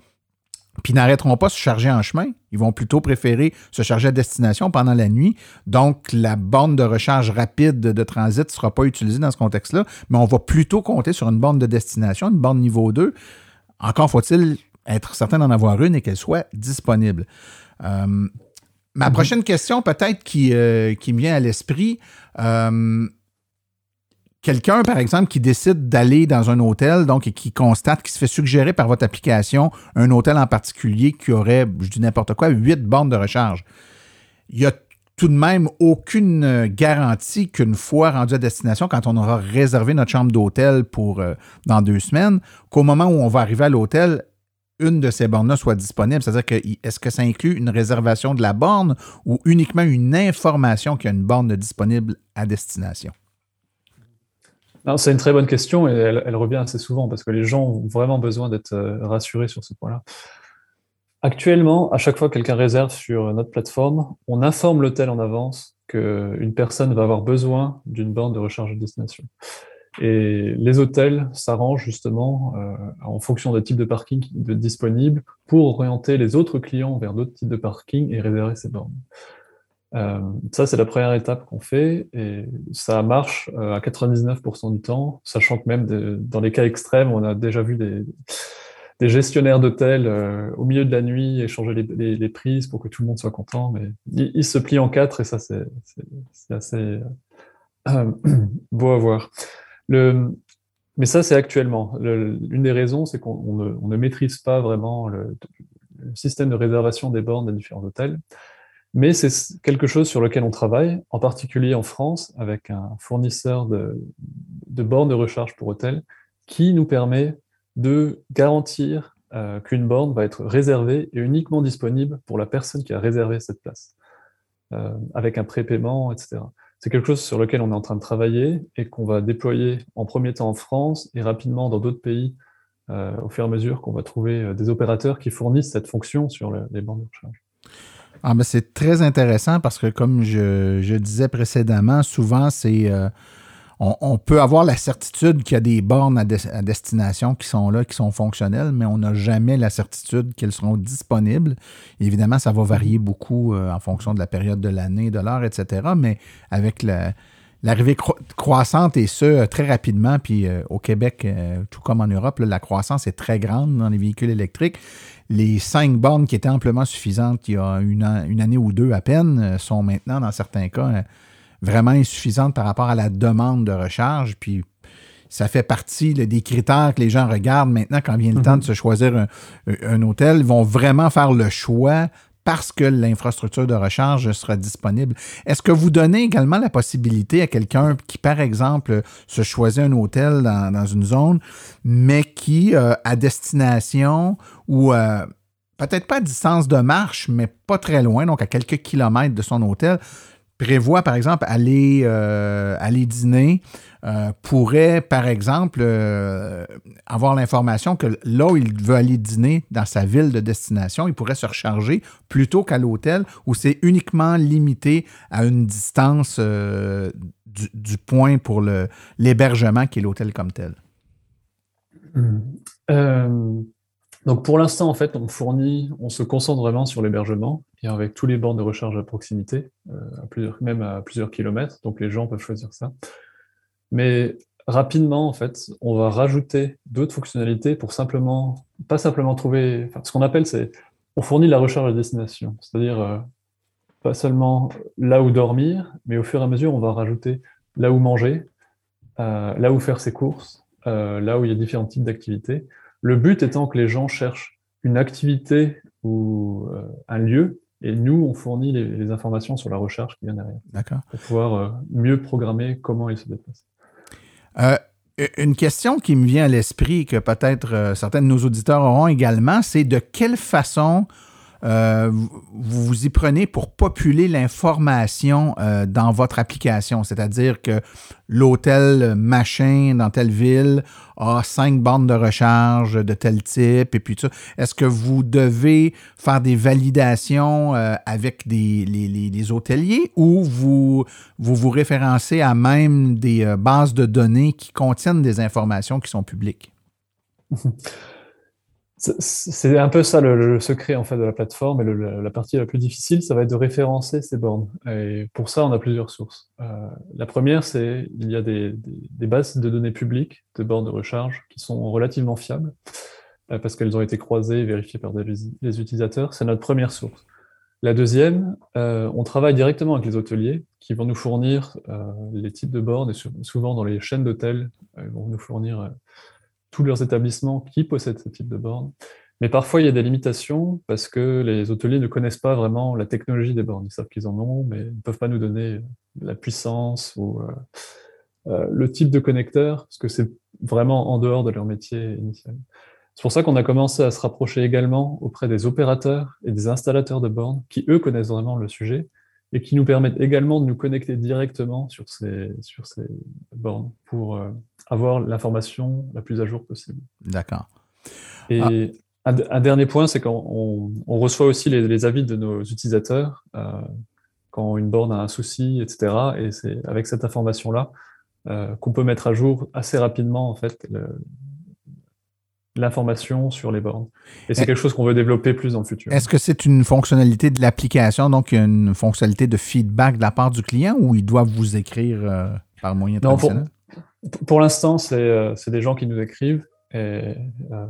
puis n'arrêteront pas de se charger en chemin. Ils vont plutôt préférer se charger à destination pendant la nuit. Donc, la borne de recharge rapide de transit ne sera pas utilisée dans ce contexte-là, mais on va plutôt compter sur une borne de destination, une borne niveau 2. Encore faut-il être certain d'en avoir une et qu'elle soit disponible. Euh, ma mhm. prochaine question, peut-être qui, euh, qui me vient à l'esprit, euh, quelqu'un, par exemple, qui décide d'aller dans un hôtel, et qui constate, qui se fait suggérer par votre application un hôtel en particulier qui aurait, je dis n'importe quoi, huit bornes de recharge. Il y a tout de même aucune garantie qu'une fois rendu à destination, quand on aura réservé notre chambre d'hôtel pour euh, dans deux semaines, qu'au moment où on va arriver à l'hôtel, une de ces bornes-là soit disponible. C'est-à-dire que est-ce que ça inclut une réservation de la borne ou uniquement une information qu'il y a une borne disponible à destination? C'est une très bonne question et elle, revient assez souvent parce que les gens ont vraiment besoin d'être euh, rassurés sur ce point-là. Actuellement, à chaque fois que quelqu'un réserve sur notre plateforme, on informe l'hôtel en avance qu'une personne va avoir besoin d'une borne de recharge de destination. Et les hôtels s'arrangent justement euh, en fonction des types de parking disponibles pour orienter les autres clients vers d'autres types de parking et réserver ces bornes. Euh, ça, c'est la première étape qu'on fait et ça marche euh, à 99% du temps, sachant que même dans les cas extrêmes, on a déjà vu des, gestionnaires d'hôtels euh, au milieu de la nuit échanger les, prises pour que tout le monde soit content, mais ils, se plient en quatre et ça, c'est assez beau à voir. Mais ça, c'est actuellement. une des raisons, c'est qu'on ne, maîtrise pas vraiment le, système de réservation des bornes des différents hôtels. Mais c'est quelque chose sur lequel on travaille, en particulier en France, avec un fournisseur de, bornes de recharge pour hôtel, qui nous permet de garantir euh, qu'une borne va être réservée et uniquement disponible pour la personne qui a réservé cette place, euh, avec un prépaiement, etc. C'est quelque chose sur lequel on est en train de travailler et qu'on va déployer en premier temps en France et rapidement dans d'autres pays euh, au fur et à mesure qu'on va trouver des opérateurs qui fournissent cette fonction sur les bornes de recharge. Ah, ben c'est très intéressant parce que, comme je, disais précédemment, souvent, c'est. Euh, on, peut avoir la certitude qu'il y a des bornes à, destination qui sont là, qui sont fonctionnelles, mais on n'a jamais la certitude qu'elles seront disponibles. évidemment, ça va varier beaucoup euh, en fonction de la période de l'année, de l'heure, etc. Mais avec la, l'arrivée croissante et ce, très rapidement. Puis au Québec, tout comme en Europe, la croissance est très grande dans les véhicules électriques. Les cinq bornes qui étaient amplement suffisantes il y a une, une année ou deux à peine sont maintenant, dans certains cas, vraiment insuffisantes par rapport à la demande de recharge. Puis ça fait partie des critères que les gens regardent maintenant quand vient le temps de se choisir un, hôtel. Ils vont vraiment faire le choix parce que l'infrastructure de recharge sera disponible. Est-ce que vous donnez également la possibilité à quelqu'un qui, par exemple, se choisit un hôtel dans, une zone, mais qui, euh, à destination ou euh, peut-être pas à distance de marche, mais pas très loin, donc à quelques kilomètres de son hôtel, prévoit, par exemple, aller, euh, aller dîner, euh, pourrait, par exemple, euh, avoir l'information que là où il veut aller dîner dans sa ville de destination, il pourrait se recharger plutôt qu'à l'hôtel où c'est uniquement limité à une distance du, point pour l'hébergement qui est l'hôtel comme tel. Donc pour l'instant, on fournit, on se concentre vraiment sur l'hébergement et avec tous les bornes de recharge à proximité, euh, même à plusieurs kilomètres, donc les gens peuvent choisir ça. Mais rapidement, en fait, on va rajouter d'autres fonctionnalités pour simplement, pas simplement trouver, ce qu'on appelle, c'est, on fournit la recharge à destination, c'est-à-dire euh, pas seulement là où dormir, mais au fur et à mesure, on va rajouter là où manger, euh, là où faire ses courses, là où il y a différents types d'activités. Le but étant que les gens cherchent une activité ou euh, un lieu, et nous, on fournit les, informations sur la recherche qui vient derrière. D'accord. Pour pouvoir euh, mieux programmer comment ils se déplacent. Euh, une question qui me vient à l'esprit, que peut-être certains de nos auditeurs auront également, c'est de quelle façon euh, vous vous y prenez pour populer l'information euh, dans votre application. C'est-à-dire que l'hôtel machin dans telle ville a cinq bandes de recharge de tel type et puis tout ça. Est-ce que vous devez faire des validations euh, avec des, les, hôteliers ou vous, vous vous référencez à même des bases de données qui contiennent des informations qui sont publiques? C'est un peu ça le, secret en fait de la plateforme et la partie la plus difficile, ça va être de référencer ces bornes. Et pour ça, on a plusieurs sources. Euh, la première, c'est il y a des, bases de données publiques de bornes de recharge qui sont relativement fiables euh, parce qu'elles ont été croisées et vérifiées par les utilisateurs. C'est notre première source. La deuxième, euh, on travaille directement avec les hôteliers qui vont nous fournir les types de bornes et souvent dans les chaînes d'hôtels, ils vont nous fournir tous leurs établissements qui possèdent ce type de bornes. Mais parfois, il y a des limitations parce que les hôteliers ne connaissent pas vraiment la technologie des bornes. Ils savent qu'ils en ont, mais ils ne peuvent pas nous donner la puissance ou euh, euh, le type de connecteur, parce que c'est vraiment en dehors de leur métier initial. C'est pour ça qu'on a commencé à se rapprocher également auprès des opérateurs et des installateurs de bornes qui, eux, connaissent vraiment le sujet et qui nous permettent également de nous connecter directement sur ces, sur ces bornes pour euh, avoir l'information la plus à jour possible. D'accord. Et ah. un, dernier point, c'est qu'on on, reçoit aussi les, avis de nos utilisateurs euh, quand une borne a un souci, etc. Et c'est avec cette information-là euh, qu'on peut mettre à jour assez rapidement en fait le, l'information sur les bornes. Et c'est quelque chose qu'on veut développer plus dans le futur. Est-ce que c'est une fonctionnalité de l'application, donc une fonctionnalité de feedback de la part du client ou ils doivent vous écrire euh, par moyen traditionnel? Pour, pour l'instant, euh, c'est des gens qui nous écrivent. Et, euh,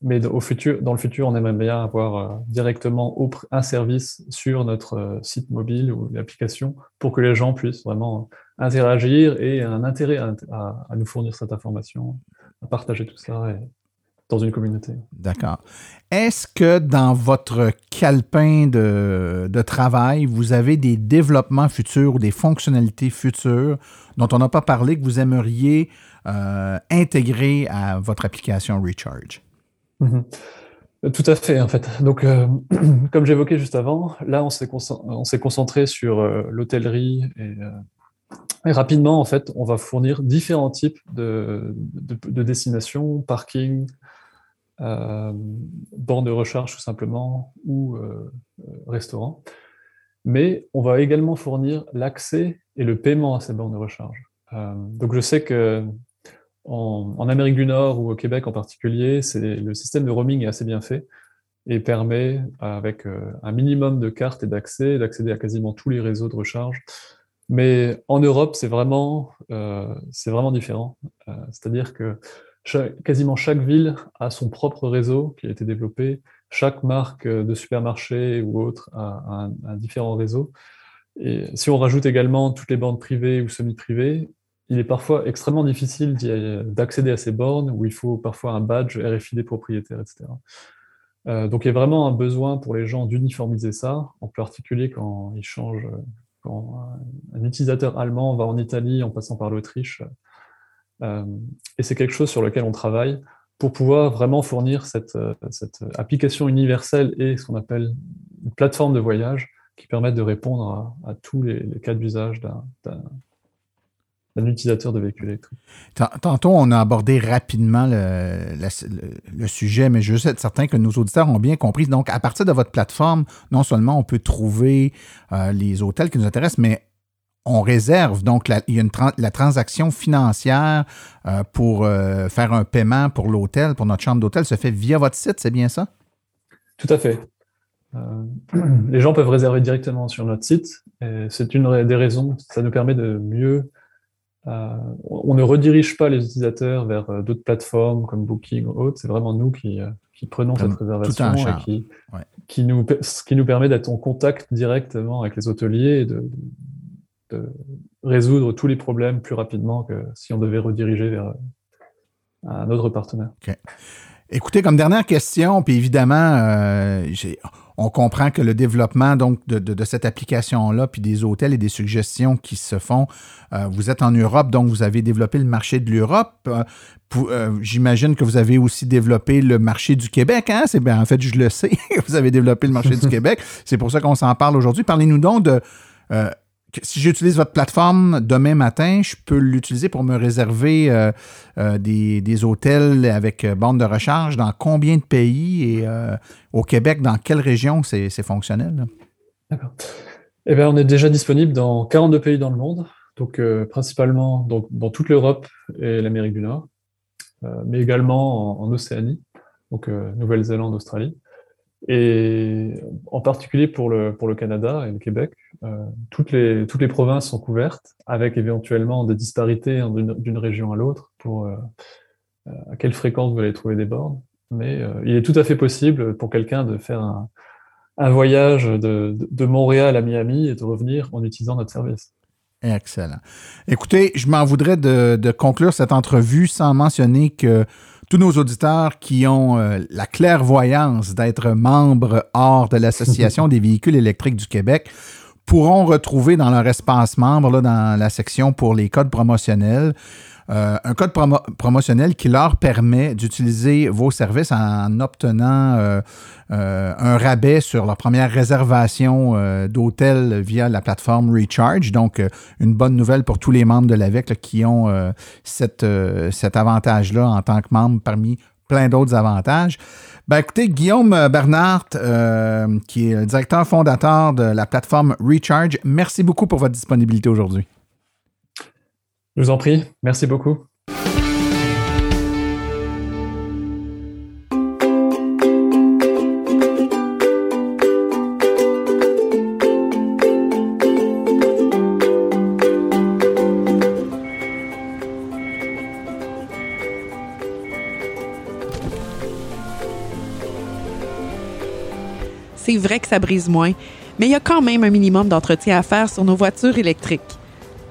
mais au futur, dans le futur, on aimerait bien avoir directement un service sur notre site mobile ou l'application pour que les gens puissent vraiment interagir et un intérêt à, à, nous fournir cette information, à partager tout ça. Et, dans une communauté. D'accord. Est-ce que dans votre calepin de, travail, vous avez des développements futurs ou des fonctionnalités futures dont on n'a pas parlé que vous aimeriez euh, intégrer à votre application Recharge? Mhm. Tout à fait, en fait. Donc, euh, comme j'évoquais juste avant, là, on s'est concentré, concentré sur euh, l'hôtellerie et, rapidement, en fait, on va fournir différents types de, de destinations, parking, euh, de recharge tout simplement ou euh, euh, restaurant. Mais on va également fournir l'accès et le paiement à ces bornes de recharge. donc je sais que en, Amérique du Nord ou au Québec en particulier, le système de roaming est assez bien fait et permet, avec un minimum de cartes et d'accès, d'accéder à quasiment tous les réseaux de recharge Mais en Europe, c'est vraiment, c'est vraiment différent. C'est-à-dire que quasiment chaque ville a son propre réseau qui a été développé. Chaque marque de supermarché ou autre a un, différent réseau. Et si on rajoute également toutes les bornes privées ou semi-privées, il est parfois extrêmement difficile d'accéder à ces bornes où il faut parfois un badge RFID propriétaire, etc. Euh, donc il y a vraiment un besoin pour les gens d'uniformiser ça, en particulier quand ils changent, quand un utilisateur allemand va en Italie en passant par l'Autriche. Euh, et c'est quelque chose sur lequel on travaille pour pouvoir vraiment fournir cette, cette application universelle et ce qu'on appelle une plateforme de voyage qui permettent de répondre à, tous les, cas d'usage d'un utilisateur de véhicule électrique. Tantôt, on a abordé rapidement le, sujet, mais je suis certain que nos auditeurs ont bien compris. Donc, à partir de votre plateforme, non seulement on peut trouver euh, les hôtels qui nous intéressent, mais on réserve. Donc, il y a une la transaction financière euh, pour euh, faire un paiement pour l'hôtel, pour notre chambre d'hôtel, se fait via votre site, c'est bien ça? Tout à fait. Euh, les gens peuvent réserver directement sur notre site. C'est une des raisons. Ça nous permet de mieux. On ne redirige pas les utilisateurs vers d'autres plateformes comme Booking ou autres. C'est vraiment nous qui, prenons cette réservation et qui, qui, nous, ce qui nous permet d'être en contact directement avec les hôteliers et de, résoudre tous les problèmes plus rapidement que si on devait rediriger vers un autre partenaire. Écoutez, comme dernière question, puis évidemment, on comprend que le développement donc de, cette application-là, puis des hôtels et des suggestions qui se font, euh, vous êtes en Europe, donc vous avez développé le marché de l'Europe. Euh, euh, j'imagine que vous avez aussi développé le marché du Québec. Hein? Bien, en fait, je le sais, vous avez développé le marché du Québec. C'est pour ça qu'on s'en parle aujourd'hui. Parlez-nous donc de si j'utilise votre plateforme demain matin, je peux l'utiliser pour me réserver euh, euh, des, hôtels avec euh, bande de recharge dans combien de pays et au Québec, dans quelle région c'est fonctionnel? D'accord. Eh bien, on est déjà disponible dans 42 pays dans le monde, donc principalement donc, dans toute l'Europe et l'Amérique du Nord, mais également en Océanie, donc Nouvelle-Zélande, Australie. Et en particulier pour le, pour le Canada et le Québec, euh, toutes, les, toutes les provinces sont couvertes, avec éventuellement des disparités d'une région à l'autre pour euh, euh, à quelle fréquence vous allez trouver des bornes. Mais il est tout à fait possible pour quelqu'un de faire un, voyage de, de, Montréal à Miami et de revenir en utilisant notre service. Excellent. Écoutez, je m'en voudrais de conclure cette entrevue sans mentionner que tous nos auditeurs qui ont euh, la clairvoyance d'être membres hors de l'Association des véhicules électriques du Québec pourront retrouver dans leur espace membre, là, dans la section pour les codes promotionnels, euh, un code promotionnel qui leur permet d'utiliser vos services en obtenant euh, euh, un rabais sur leur première réservation d'hôtel via la plateforme Recharge. Donc, une bonne nouvelle pour tous les membres de l'AVEC qui ont cet avantage-là en tant que membre parmi plein d'autres avantages. Ben, écoutez, Guillaume Bernard, qui est le directeur fondateur de la plateforme Recharge, merci beaucoup pour votre disponibilité aujourd'hui. Je vous en prie, merci beaucoup. C'est vrai que ça brise moins, mais il y a quand même un minimum d'entretien à faire sur nos voitures électriques.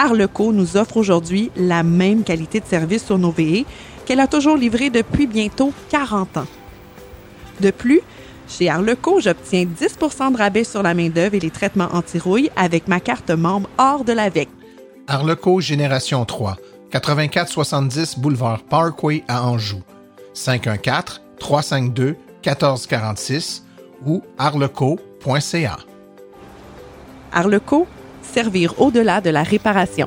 Arleco nous offre aujourd'hui la même qualité de service sur nos VE qu'elle a toujours livré depuis bientôt 40 ans. De plus, chez Arleco, j'obtiens 10% de rabais sur la main-d'œuvre et les traitements anti-rouille avec ma carte membre hors de la VEC. Arleco Génération 3, 8470 Boulevard Parkway à Anjou. 514 352 1446 ou arleco.ca. Arleco, servir au-delà de la réparation.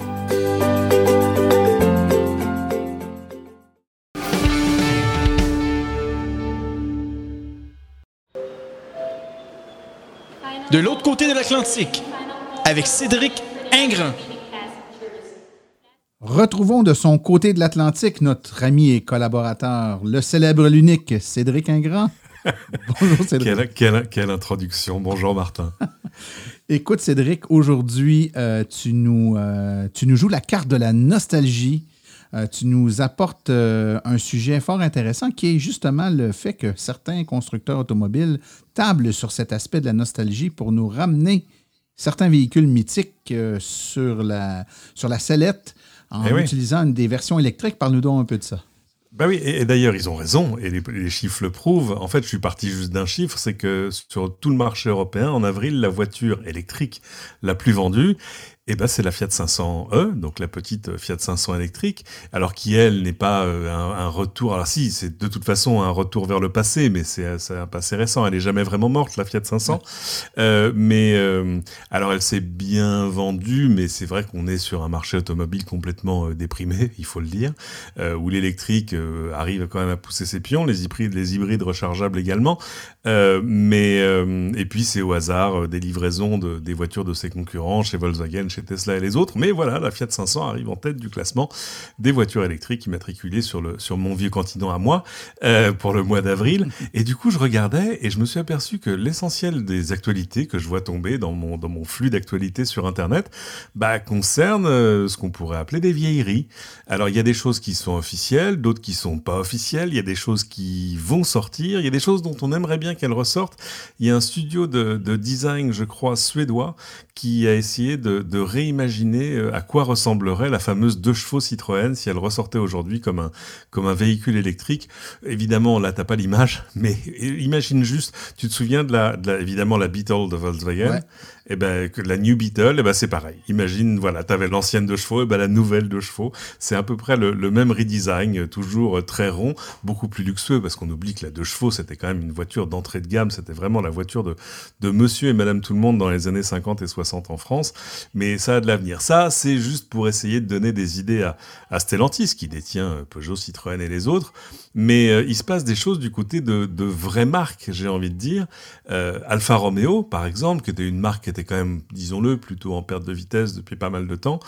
De l'autre côté de l'Atlantique, avec Cédric Ingrand. Retrouvons de son côté de l'Atlantique notre ami et collaborateur, le célèbre l'unique Cédric Ingrand. Bonjour Cédric. Quelle, quelle, introduction. Bonjour Martin. Écoute Cédric, aujourd'hui euh, tu, nous, euh, tu nous joues la carte de la nostalgie. Euh, tu nous apportes un sujet fort intéressant qui est justement le fait que certains constructeurs automobiles tablent sur cet aspect de la nostalgie pour nous ramener certains véhicules mythiques sur, la, sur la sellette en eh utilisant une des versions électriques. Parle-nous donc un peu de ça. Bah oui, et, d'ailleurs, ils ont raison, et les, chiffres le prouvent. En fait, je suis parti juste d'un chiffre, c'est que sur tout le marché européen, en avril, la voiture électrique la plus vendue eh ben, c'est la Fiat 500e, donc la petite Fiat 500 électrique, alors qui, elle, n'est pas euh, un, retour. Alors si, c'est de toute façon un retour vers le passé, mais c'est un passé récent. Elle n'est jamais vraiment morte, la Fiat 500. Euh, mais euh, alors, elle s'est bien vendue, mais c'est vrai qu'on est sur un marché automobile complètement déprimé, il faut le dire, où l'électrique arrive quand même à pousser ses pions, les hybrides, les hybrides rechargeables également. Mais et puis c'est au hasard des livraisons de, des voitures de ses concurrents chez Volkswagen, chez Tesla et les autres, mais voilà, la Fiat 500 arrive en tête du classement des voitures électriques immatriculées sur, le, sur mon vieux continent à moi euh, pour le mois d'avril. Et du coup, je regardais et je me suis aperçu que l'essentiel des actualités que je vois tomber dans mon, dans mon flux d'actualités sur Internet bah, concerne euh, ce qu'on pourrait appeler des vieilleries. Alors, il y a des choses qui sont officielles, d'autres qui sont pas officielles, il y a des choses qui vont sortir, il y a des choses dont on aimerait bien qu'elles ressortent. Il y a un studio de, de design, je crois, suédois, qui a essayé de, de réimaginer euh, à quoi ressemblerait la fameuse deux chevaux Citroën si elle ressortait aujourd'hui comme un, comme un véhicule électrique. Évidemment, là, t'as pas l'image, mais imagine juste, tu te souviens de la, de la évidemment, la Beetle de Volkswagen? Et eh ben que la New Beetle, et eh ben c'est pareil. Imagine, voilà, tu avais l'ancienne de chevaux, et ben la nouvelle de chevaux, c'est à peu près le, même redesign, toujours euh, très rond, beaucoup plus luxueux, parce qu'on oublie que la deux chevaux, c'était quand même une voiture de gamme, c'était vraiment la voiture de, de monsieur et madame tout le monde dans les années 50 et 60 en France, mais ça a de l'avenir. Ça, c'est juste pour essayer de donner des idées à, à Stellantis, qui détient euh, Peugeot, Citroën et les autres, mais euh, il se passe des choses du côté de, de vraies marques, j'ai envie de dire. Euh, Alfa Romeo, par exemple, qui était une marque était quand même, disons-le, plutôt en perte de vitesse depuis pas mal de temps,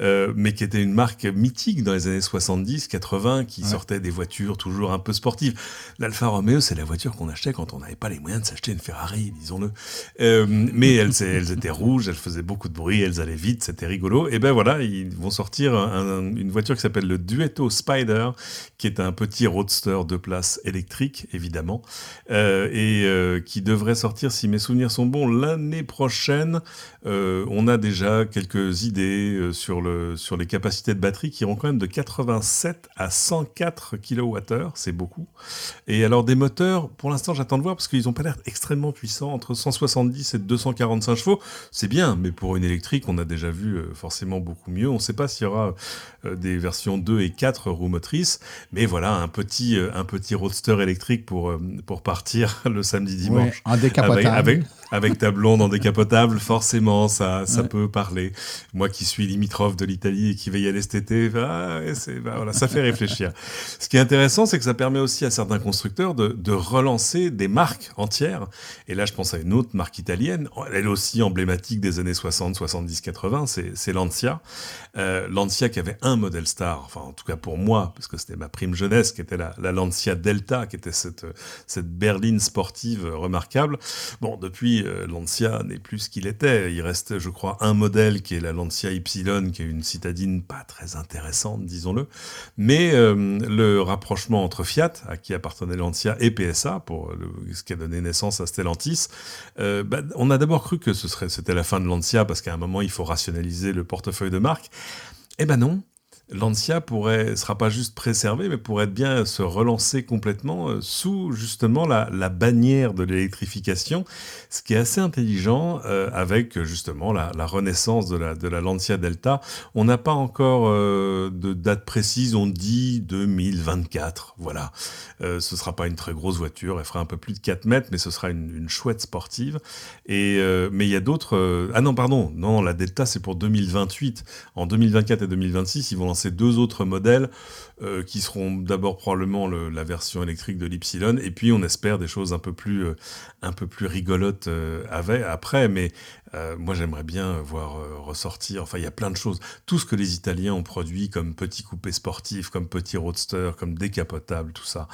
euh, mais qui était une marque mythique dans les années 70, 80, qui sortait des voitures toujours un peu sportives. L'Alfa Romeo, c'est la voiture qu'on achetait quand on n'avait pas les moyens de s'acheter une Ferrari, disons-le. Euh, mais elles, étaient rouges, elles faisaient beaucoup de bruit, elles allaient vite, c'était rigolo. Et ben voilà, ils vont sortir une voiture qui s'appelle le Duetto Spider, qui est un petit roadster de place électrique, évidemment, euh, et euh, qui devrait sortir, si mes souvenirs sont bons, l'année prochaine on a déjà quelques idées sur les capacités de batterie qui iront quand même de 87 à 104 kWh, c'est beaucoup. Et alors des moteurs, pour l'instant j'attends de voir parce qu'ils n'ont pas l'air extrêmement puissants, entre 170 et 245 chevaux, c'est bien, mais pour une électrique on a déjà vu euh, forcément beaucoup mieux. On ne sait pas s'il y aura des versions 2 et 4 roues motrices, mais voilà un petit, un petit roadster électrique pour, pour partir le samedi dimanche. en décapotable. Avec, avec, ta blonde en décapotable forcément, ça, ça peut parler. Moi qui suis limitrophe de l'Italie et qui y aller cet été, bah, voilà, ça fait réfléchir. Ce qui est intéressant, c'est que ça permet aussi à certains constructeurs de, de, relancer des marques entières. Et là, je pense à une autre marque italienne, elle aussi emblématique des années 60, 70, 80, c'est Lancia. Euh, Lancia qui avait un modèle star, enfin en tout cas pour moi, parce que c'était ma prime jeunesse, qui était la, la Lancia Delta, qui était cette, cette berline sportive remarquable. Bon, depuis, euh, Lancia n'est plus ce qu'il était. Il reste, je crois, un modèle qui est la Lancia Ypsilon, qui est une citadine pas très intéressante, disons-le. Mais euh, le rapprochement entre Fiat, à qui appartenait Lancia, et PSA, pour ce qui a donné naissance à Stellantis, euh, bah, on a d'abord cru que ce serait, c'était la fin de Lancia, parce qu'à un moment, il faut rationaliser le portefeuille de marque. Eh ben non, Lancia pourrait sera pas juste préservé, mais pourrait bien se relancer complètement euh, sous justement la, bannière de l'électrification, ce qui est assez intelligent euh, avec justement la, renaissance de la, Lancia Delta. On n'a pas encore euh, de date précise, on dit 2024, voilà. ce sera pas une très grosse voiture, elle fera un peu plus de 4 mètres, mais ce sera une, chouette sportive. Et, mais il y a d'autres... ah non, pardon, non, la Delta c'est pour 2028. En 2024 et 2026, ils vont lancé deux autres modèles euh, qui seront d'abord probablement le, la version électrique de l'Ypsilon, et puis on espère des choses un peu plus, euh, rigolotes euh, après, mais euh, moi j'aimerais bien voir euh, ressortir, enfin il y a plein de choses, tout ce que les Italiens ont produit comme petits coupés sportifs, comme petits roadsters, comme décapotables, tout ça,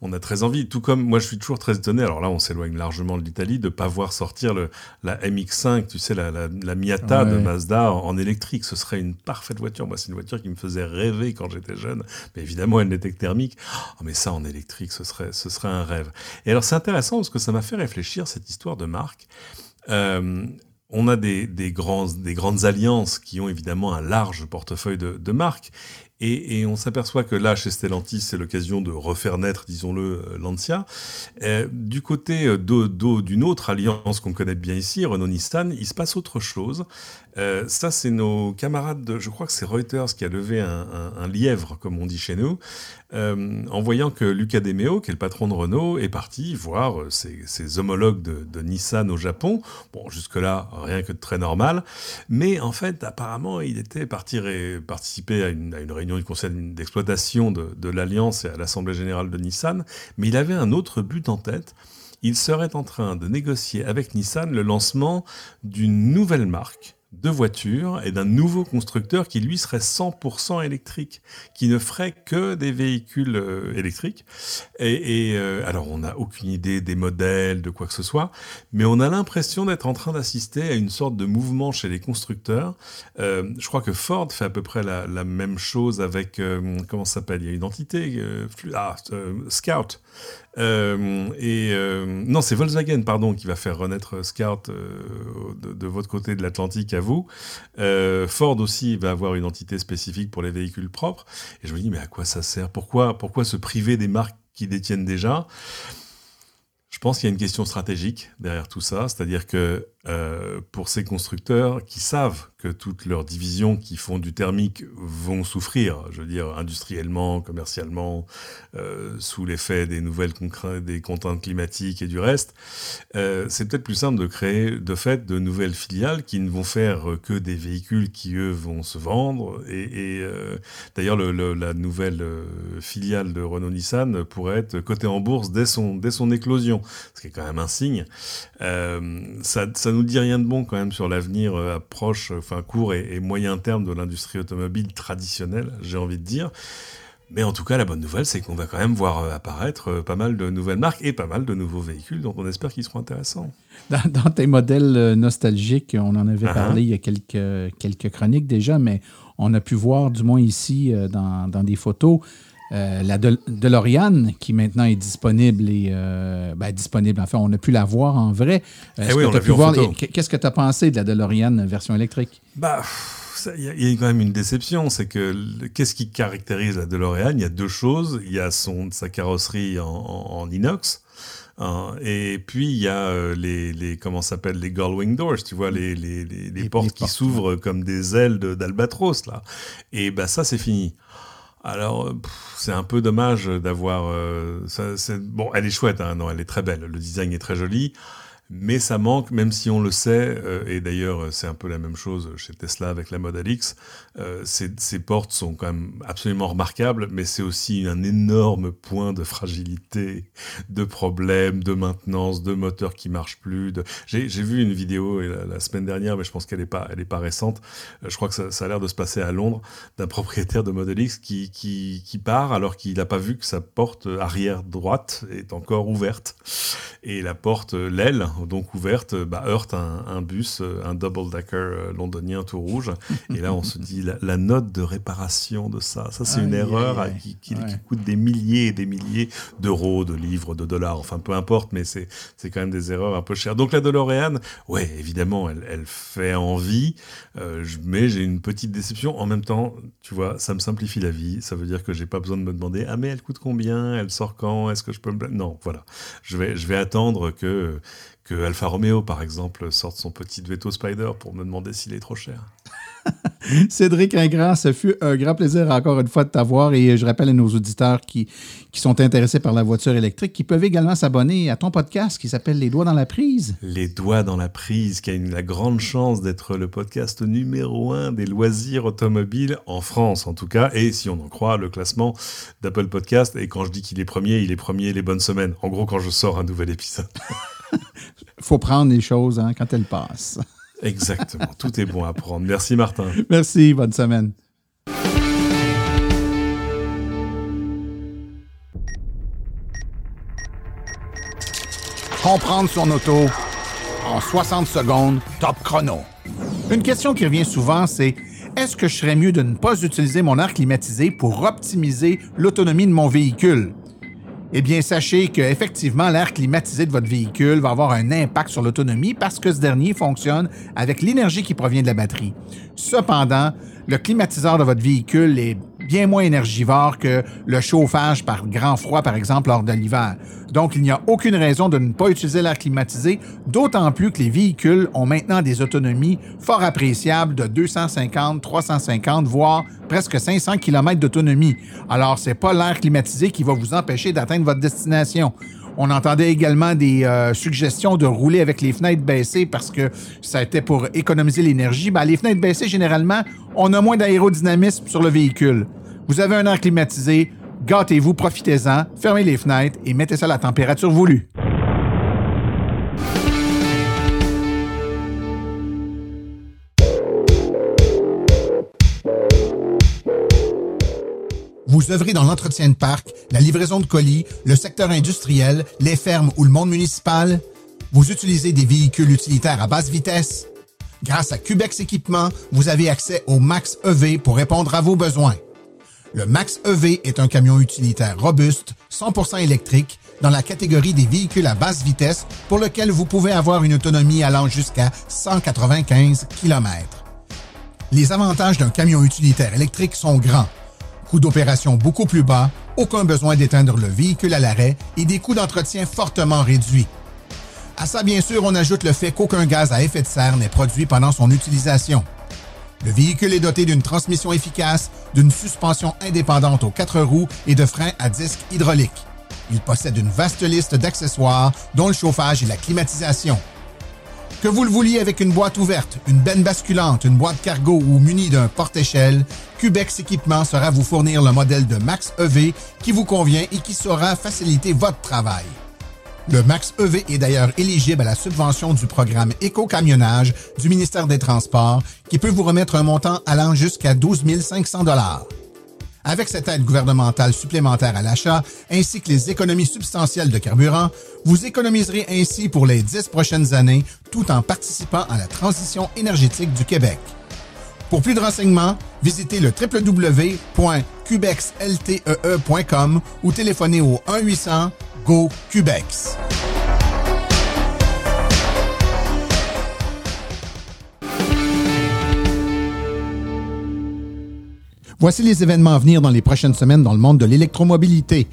on a très envie, tout comme moi je suis toujours très étonné, alors là on s'éloigne largement de l'Italie, de pas voir sortir le, la MX5, tu sais, la, la, la Miata de. Mazda en, en électrique, ce serait une parfaite voiture, moi c'est une voiture qui me faisait rêver quand j'étais jeune, mais évidemment, elle n'était que thermique. Oh, mais ça, en électrique, ce serait, ce serait un rêve. Et alors, c'est intéressant parce que ça m'a fait réfléchir, cette histoire de marque. Euh, on a des, des, des grandes alliances qui ont évidemment un large portefeuille de, de marques. Et, et, on s'aperçoit que là, chez Stellantis, c'est l'occasion de refaire naître, disons-le, euh, Lancia. Euh, du côté euh, d'une autre alliance qu'on connaît bien ici, Renault-Nissan, il se passe autre chose. Euh, ça, c'est nos camarades, de, je crois que c'est Reuters qui a levé un, un, un, lièvre, comme on dit chez nous, euh, en voyant que Luca De Meo, qui est le patron de Renault, est parti voir euh, ses, ses homologues de, de, Nissan au Japon. Bon, jusque-là, rien que de très normal. Mais en fait, apparemment, il était parti participer à une, à une réunion du conseil d'exploitation de, de l'Alliance et à l'Assemblée générale de Nissan, mais il avait un autre but en tête. Il serait en train de négocier avec Nissan le lancement d'une nouvelle marque de voitures et d'un nouveau constructeur qui lui serait 100% électrique, qui ne ferait que des véhicules euh, électriques. Et, euh, alors on n'a aucune idée des modèles, de quoi que ce soit, mais on a l'impression d'être en train d'assister à une sorte de mouvement chez les constructeurs. Euh, je crois que Ford fait à peu près la, même chose avec comment ça s'appelle? Il y a une entité, ah, Scout. Euh, et euh, non, c'est Volkswagen, pardon, qui va faire renaître Scout euh, de, de, votre côté de l'Atlantique à vous. Ford aussi va avoir une entité spécifique pour les véhicules propres. Et je me dis, mais à quoi ça sert? Pourquoi, pourquoi se priver des marques qui détiennent déjà? Je pense qu'il y a une question stratégique derrière tout ça, c'est-à-dire que euh, pour ces constructeurs qui savent que toutes leurs divisions qui font du thermique vont souffrir, je veux dire industriellement, commercialement, euh, sous l'effet des nouvelles contraintes climatiques et du reste, euh, c'est peut-être plus simple de créer de fait de nouvelles filiales qui ne vont faire que des véhicules qui eux vont se vendre. Et, d'ailleurs, le, le, la nouvelle filiale de Renault-Nissan pourrait être cotée en bourse dès son, dès son éclosion, ce qui est quand même un signe. Ça, ça nous dit rien de bon quand même sur l'avenir euh, proche, enfin court et, et, moyen terme de l'industrie automobile traditionnelle, j'ai envie de dire. Mais en tout cas, la bonne nouvelle, c'est qu'on va quand même voir apparaître pas mal de nouvelles marques et pas mal de nouveaux véhicules, donc on espère qu'ils seront intéressants. Dans, dans, tes modèles nostalgiques, on en avait uh -huh. parlé il y a quelques, quelques chroniques déjà, mais on a pu voir, du moins ici, dans, dans des photos, euh, la De DeLorean, qui maintenant est disponible et euh, ben, disponible, enfin, on a pu la voir en vrai. Eh oui, on a pu voir. Qu'est-ce que tu as pensé de la DeLorean version électrique? Bah, il y, y, a quand même une déception, c'est que qu'est-ce qui caractérise la DeLorean? Il y a deux choses. Il y a son, sa carrosserie en, en, en inox. Hein, et puis il y a euh, les, les comment s'appelle les Gullwing Doors, tu vois les, les, les, les portes qui s'ouvrent comme des ailes d'albatros là. Et bah ça c'est fini. Alors, c'est un peu dommage d'avoir. Euh, bon, elle est chouette, hein, non, elle est très belle. Le design est très joli, mais ça manque, même si on le sait. Euh, et d'ailleurs, c'est un peu la même chose chez Tesla avec la Model X. Euh, ces, portes sont quand même absolument remarquables, mais c'est aussi un énorme point de fragilité, de problèmes, de maintenance, de moteurs qui marchent plus. J'ai vu une vidéo la, la, semaine dernière, mais je pense qu'elle n'est pas, récente. Euh, je crois que ça, a l'air de se passer à Londres, d'un propriétaire de Model X qui part alors qu'il n'a pas vu que sa porte arrière droite est encore ouverte. Et la porte, l'aile, donc ouverte, bah, heurte un, un, bus, un double-decker londonien tout rouge. Et là, on se dit, la, la, note de réparation de ça, ça c'est une erreur qui, qui, ouais. qui, coûte des milliers et des milliers d'euros, de livres, de dollars, enfin peu importe, mais c'est quand même des erreurs un peu chères. Donc la DeLorean, ouais, évidemment, elle, elle fait envie, euh, mais j'ai une petite déception. En même temps, tu vois, ça me simplifie la vie. Ça veut dire que j'ai pas besoin de me demander, ah mais elle coûte combien, elle sort quand, est-ce que je peux me... Non, voilà. Je vais, je vais attendre que que Alfa Romeo, par exemple, sorte son petit Veto Spider pour me demander s'il est trop cher. Cédric Ingrand, ce fut un grand plaisir encore une fois de t'avoir et je rappelle à nos auditeurs qui, qui sont intéressés par la voiture électrique qui peuvent également s'abonner à ton podcast qui s'appelle Les Doigts dans la prise. Les Doigts dans la prise, qui a une, la grande chance d'être le podcast numéro un des loisirs automobiles en France en tout cas, et si on en croit le classement d'Apple Podcast. Et quand je dis qu'il est premier, il est premier les bonnes semaines. En gros, quand je sors un nouvel épisode. faut prendre les choses hein, quand elles passent. Exactement, tout est bon à prendre. Merci Martin. Merci, bonne semaine. Comprendre son auto en 60 secondes, top chrono. Une question qui revient souvent, c'est est-ce que je serais mieux de ne pas utiliser mon air climatisé pour optimiser l'autonomie de mon véhicule? Eh bien, sachez qu'effectivement, l'air climatisé de votre véhicule va avoir un impact sur l'autonomie parce que ce dernier fonctionne avec l'énergie qui provient de la batterie. Cependant, le climatiseur de votre véhicule est bien moins énergivore que le chauffage par grand froid, par exemple, lors de l'hiver. Donc, il n'y a aucune raison de ne pas utiliser l'air climatisé, d'autant plus que les véhicules ont maintenant des autonomies fort appréciables de 250, 350, voire presque 500 km d'autonomie. Alors, c'est pas l'air climatisé qui va vous empêcher d'atteindre votre destination. On entendait également des euh, suggestions de rouler avec les fenêtres baissées parce que ça était pour économiser l'énergie. Ben, les fenêtres baissées, généralement, on a moins d'aérodynamisme sur le véhicule. Vous avez un air climatisé, gâtez-vous, profitez-en, fermez les fenêtres et mettez ça à la température voulue. Vous œuvrez dans l'entretien de parc, la livraison de colis, le secteur industriel, les fermes ou le monde municipal? Vous utilisez des véhicules utilitaires à basse vitesse? Grâce à Cubex Équipement, vous avez accès au Max EV pour répondre à vos besoins. Le Max EV est un camion utilitaire robuste, 100% électrique, dans la catégorie des véhicules à basse vitesse pour lequel vous pouvez avoir une autonomie allant jusqu'à 195 km. Les avantages d'un camion utilitaire électrique sont grands coût d'opération beaucoup plus bas, aucun besoin d'éteindre le véhicule à l'arrêt et des coûts d'entretien fortement réduits. À ça, bien sûr, on ajoute le fait qu'aucun gaz à effet de serre n'est produit pendant son utilisation. Le véhicule est doté d'une transmission efficace, d'une suspension indépendante aux quatre roues et de freins à disque hydraulique. Il possède une vaste liste d'accessoires, dont le chauffage et la climatisation. Que vous le vouliez avec une boîte ouverte, une benne basculante, une boîte cargo ou muni d'un porte-échelle, Cubex Équipement sera vous fournir le modèle de Max EV qui vous convient et qui saura faciliter votre travail. Le Max EV est d'ailleurs éligible à la subvention du programme Éco-camionnage du ministère des Transports qui peut vous remettre un montant allant jusqu'à 12 500 avec cette aide gouvernementale supplémentaire à l'achat, ainsi que les économies substantielles de carburant, vous économiserez ainsi pour les dix prochaines années tout en participant à la transition énergétique du Québec. Pour plus de renseignements, visitez le www.cubexltee.com ou téléphonez au 1-800-GO-CUBEX. Voici les événements à venir dans les prochaines semaines dans le monde de l'électromobilité.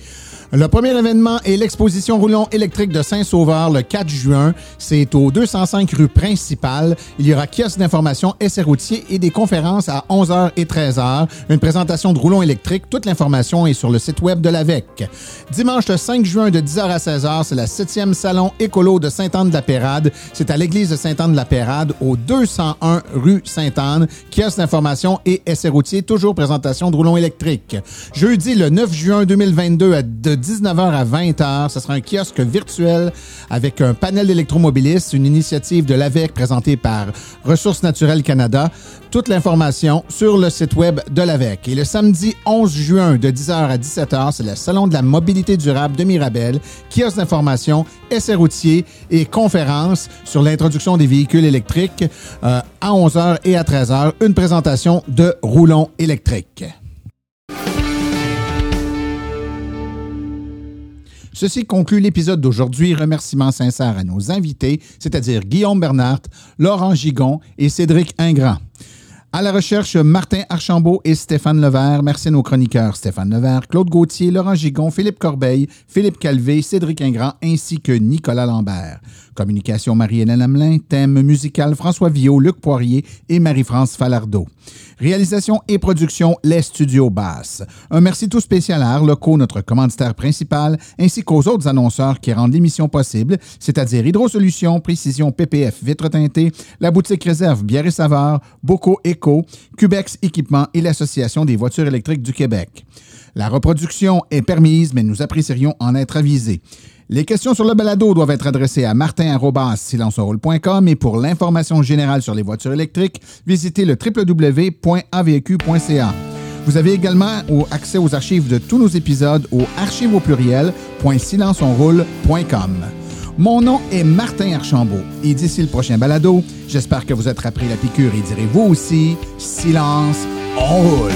Le premier événement est l'exposition roulant électrique de Saint-Sauveur le 4 juin. C'est au 205 rue principale. Il y aura kiosque d'information essai routier et des conférences à 11h et 13h. Une présentation de roulons électriques. Toute l'information est sur le site web de l'AVEC. Dimanche le 5 juin de 10h à 16h, c'est la 7e salon écolo de Sainte-Anne-de-la-Pérade. C'est à l'église de Sainte-Anne-de-la-Pérade au 201 rue Sainte-Anne. Kiosque d'information et essai routier. Toujours présentation de roulons électriques. Jeudi le 9 juin 2022 à 19h à 20h. Ce sera un kiosque virtuel avec un panel d'électromobilistes, une initiative de l'AVEC présentée par Ressources naturelles Canada. Toute l'information sur le site web de l'AVEC. Et le samedi 11 juin de 10h à 17h, c'est le Salon de la mobilité durable de Mirabel, kiosque d'information, essais routiers et conférences sur l'introduction des véhicules électriques euh, à 11h et à 13h. Une présentation de roulons électriques. Ceci conclut l'épisode d'aujourd'hui. Remerciements sincères à nos invités, c'est-à-dire Guillaume Bernard, Laurent Gigon et Cédric Ingrand. À la recherche, Martin Archambault et Stéphane Levert. Merci à nos chroniqueurs Stéphane Levert, Claude Gauthier, Laurent Gigon, Philippe Corbeil, Philippe Calvé, Cédric Ingrand ainsi que Nicolas Lambert. Communication Marie-Hélène Hamelin. Thème musical François Viau, Luc Poirier et Marie-France Falardeau. Réalisation et production Les Studios Basses. Un merci tout spécial à Arleco, notre commanditaire principal, ainsi qu'aux autres annonceurs qui rendent l'émission possible, c'est-à-dire Hydro Solutions, Précision PPF Vitre teintée, la boutique Réserve Bière et Saveur, Boco Eco, Cubex Équipement et l'Association des voitures électriques du Québec. La reproduction est permise, mais nous apprécierions en être avisés. Les questions sur le balado doivent être adressées à martin.silenceonroule.com et pour l'information générale sur les voitures électriques, visitez le www.avq.ca. Vous avez également accès aux archives de tous nos épisodes au archive au. Mon nom est Martin Archambault et d'ici le prochain balado, j'espère que vous appris la piqûre et direz vous aussi, silence, on roule.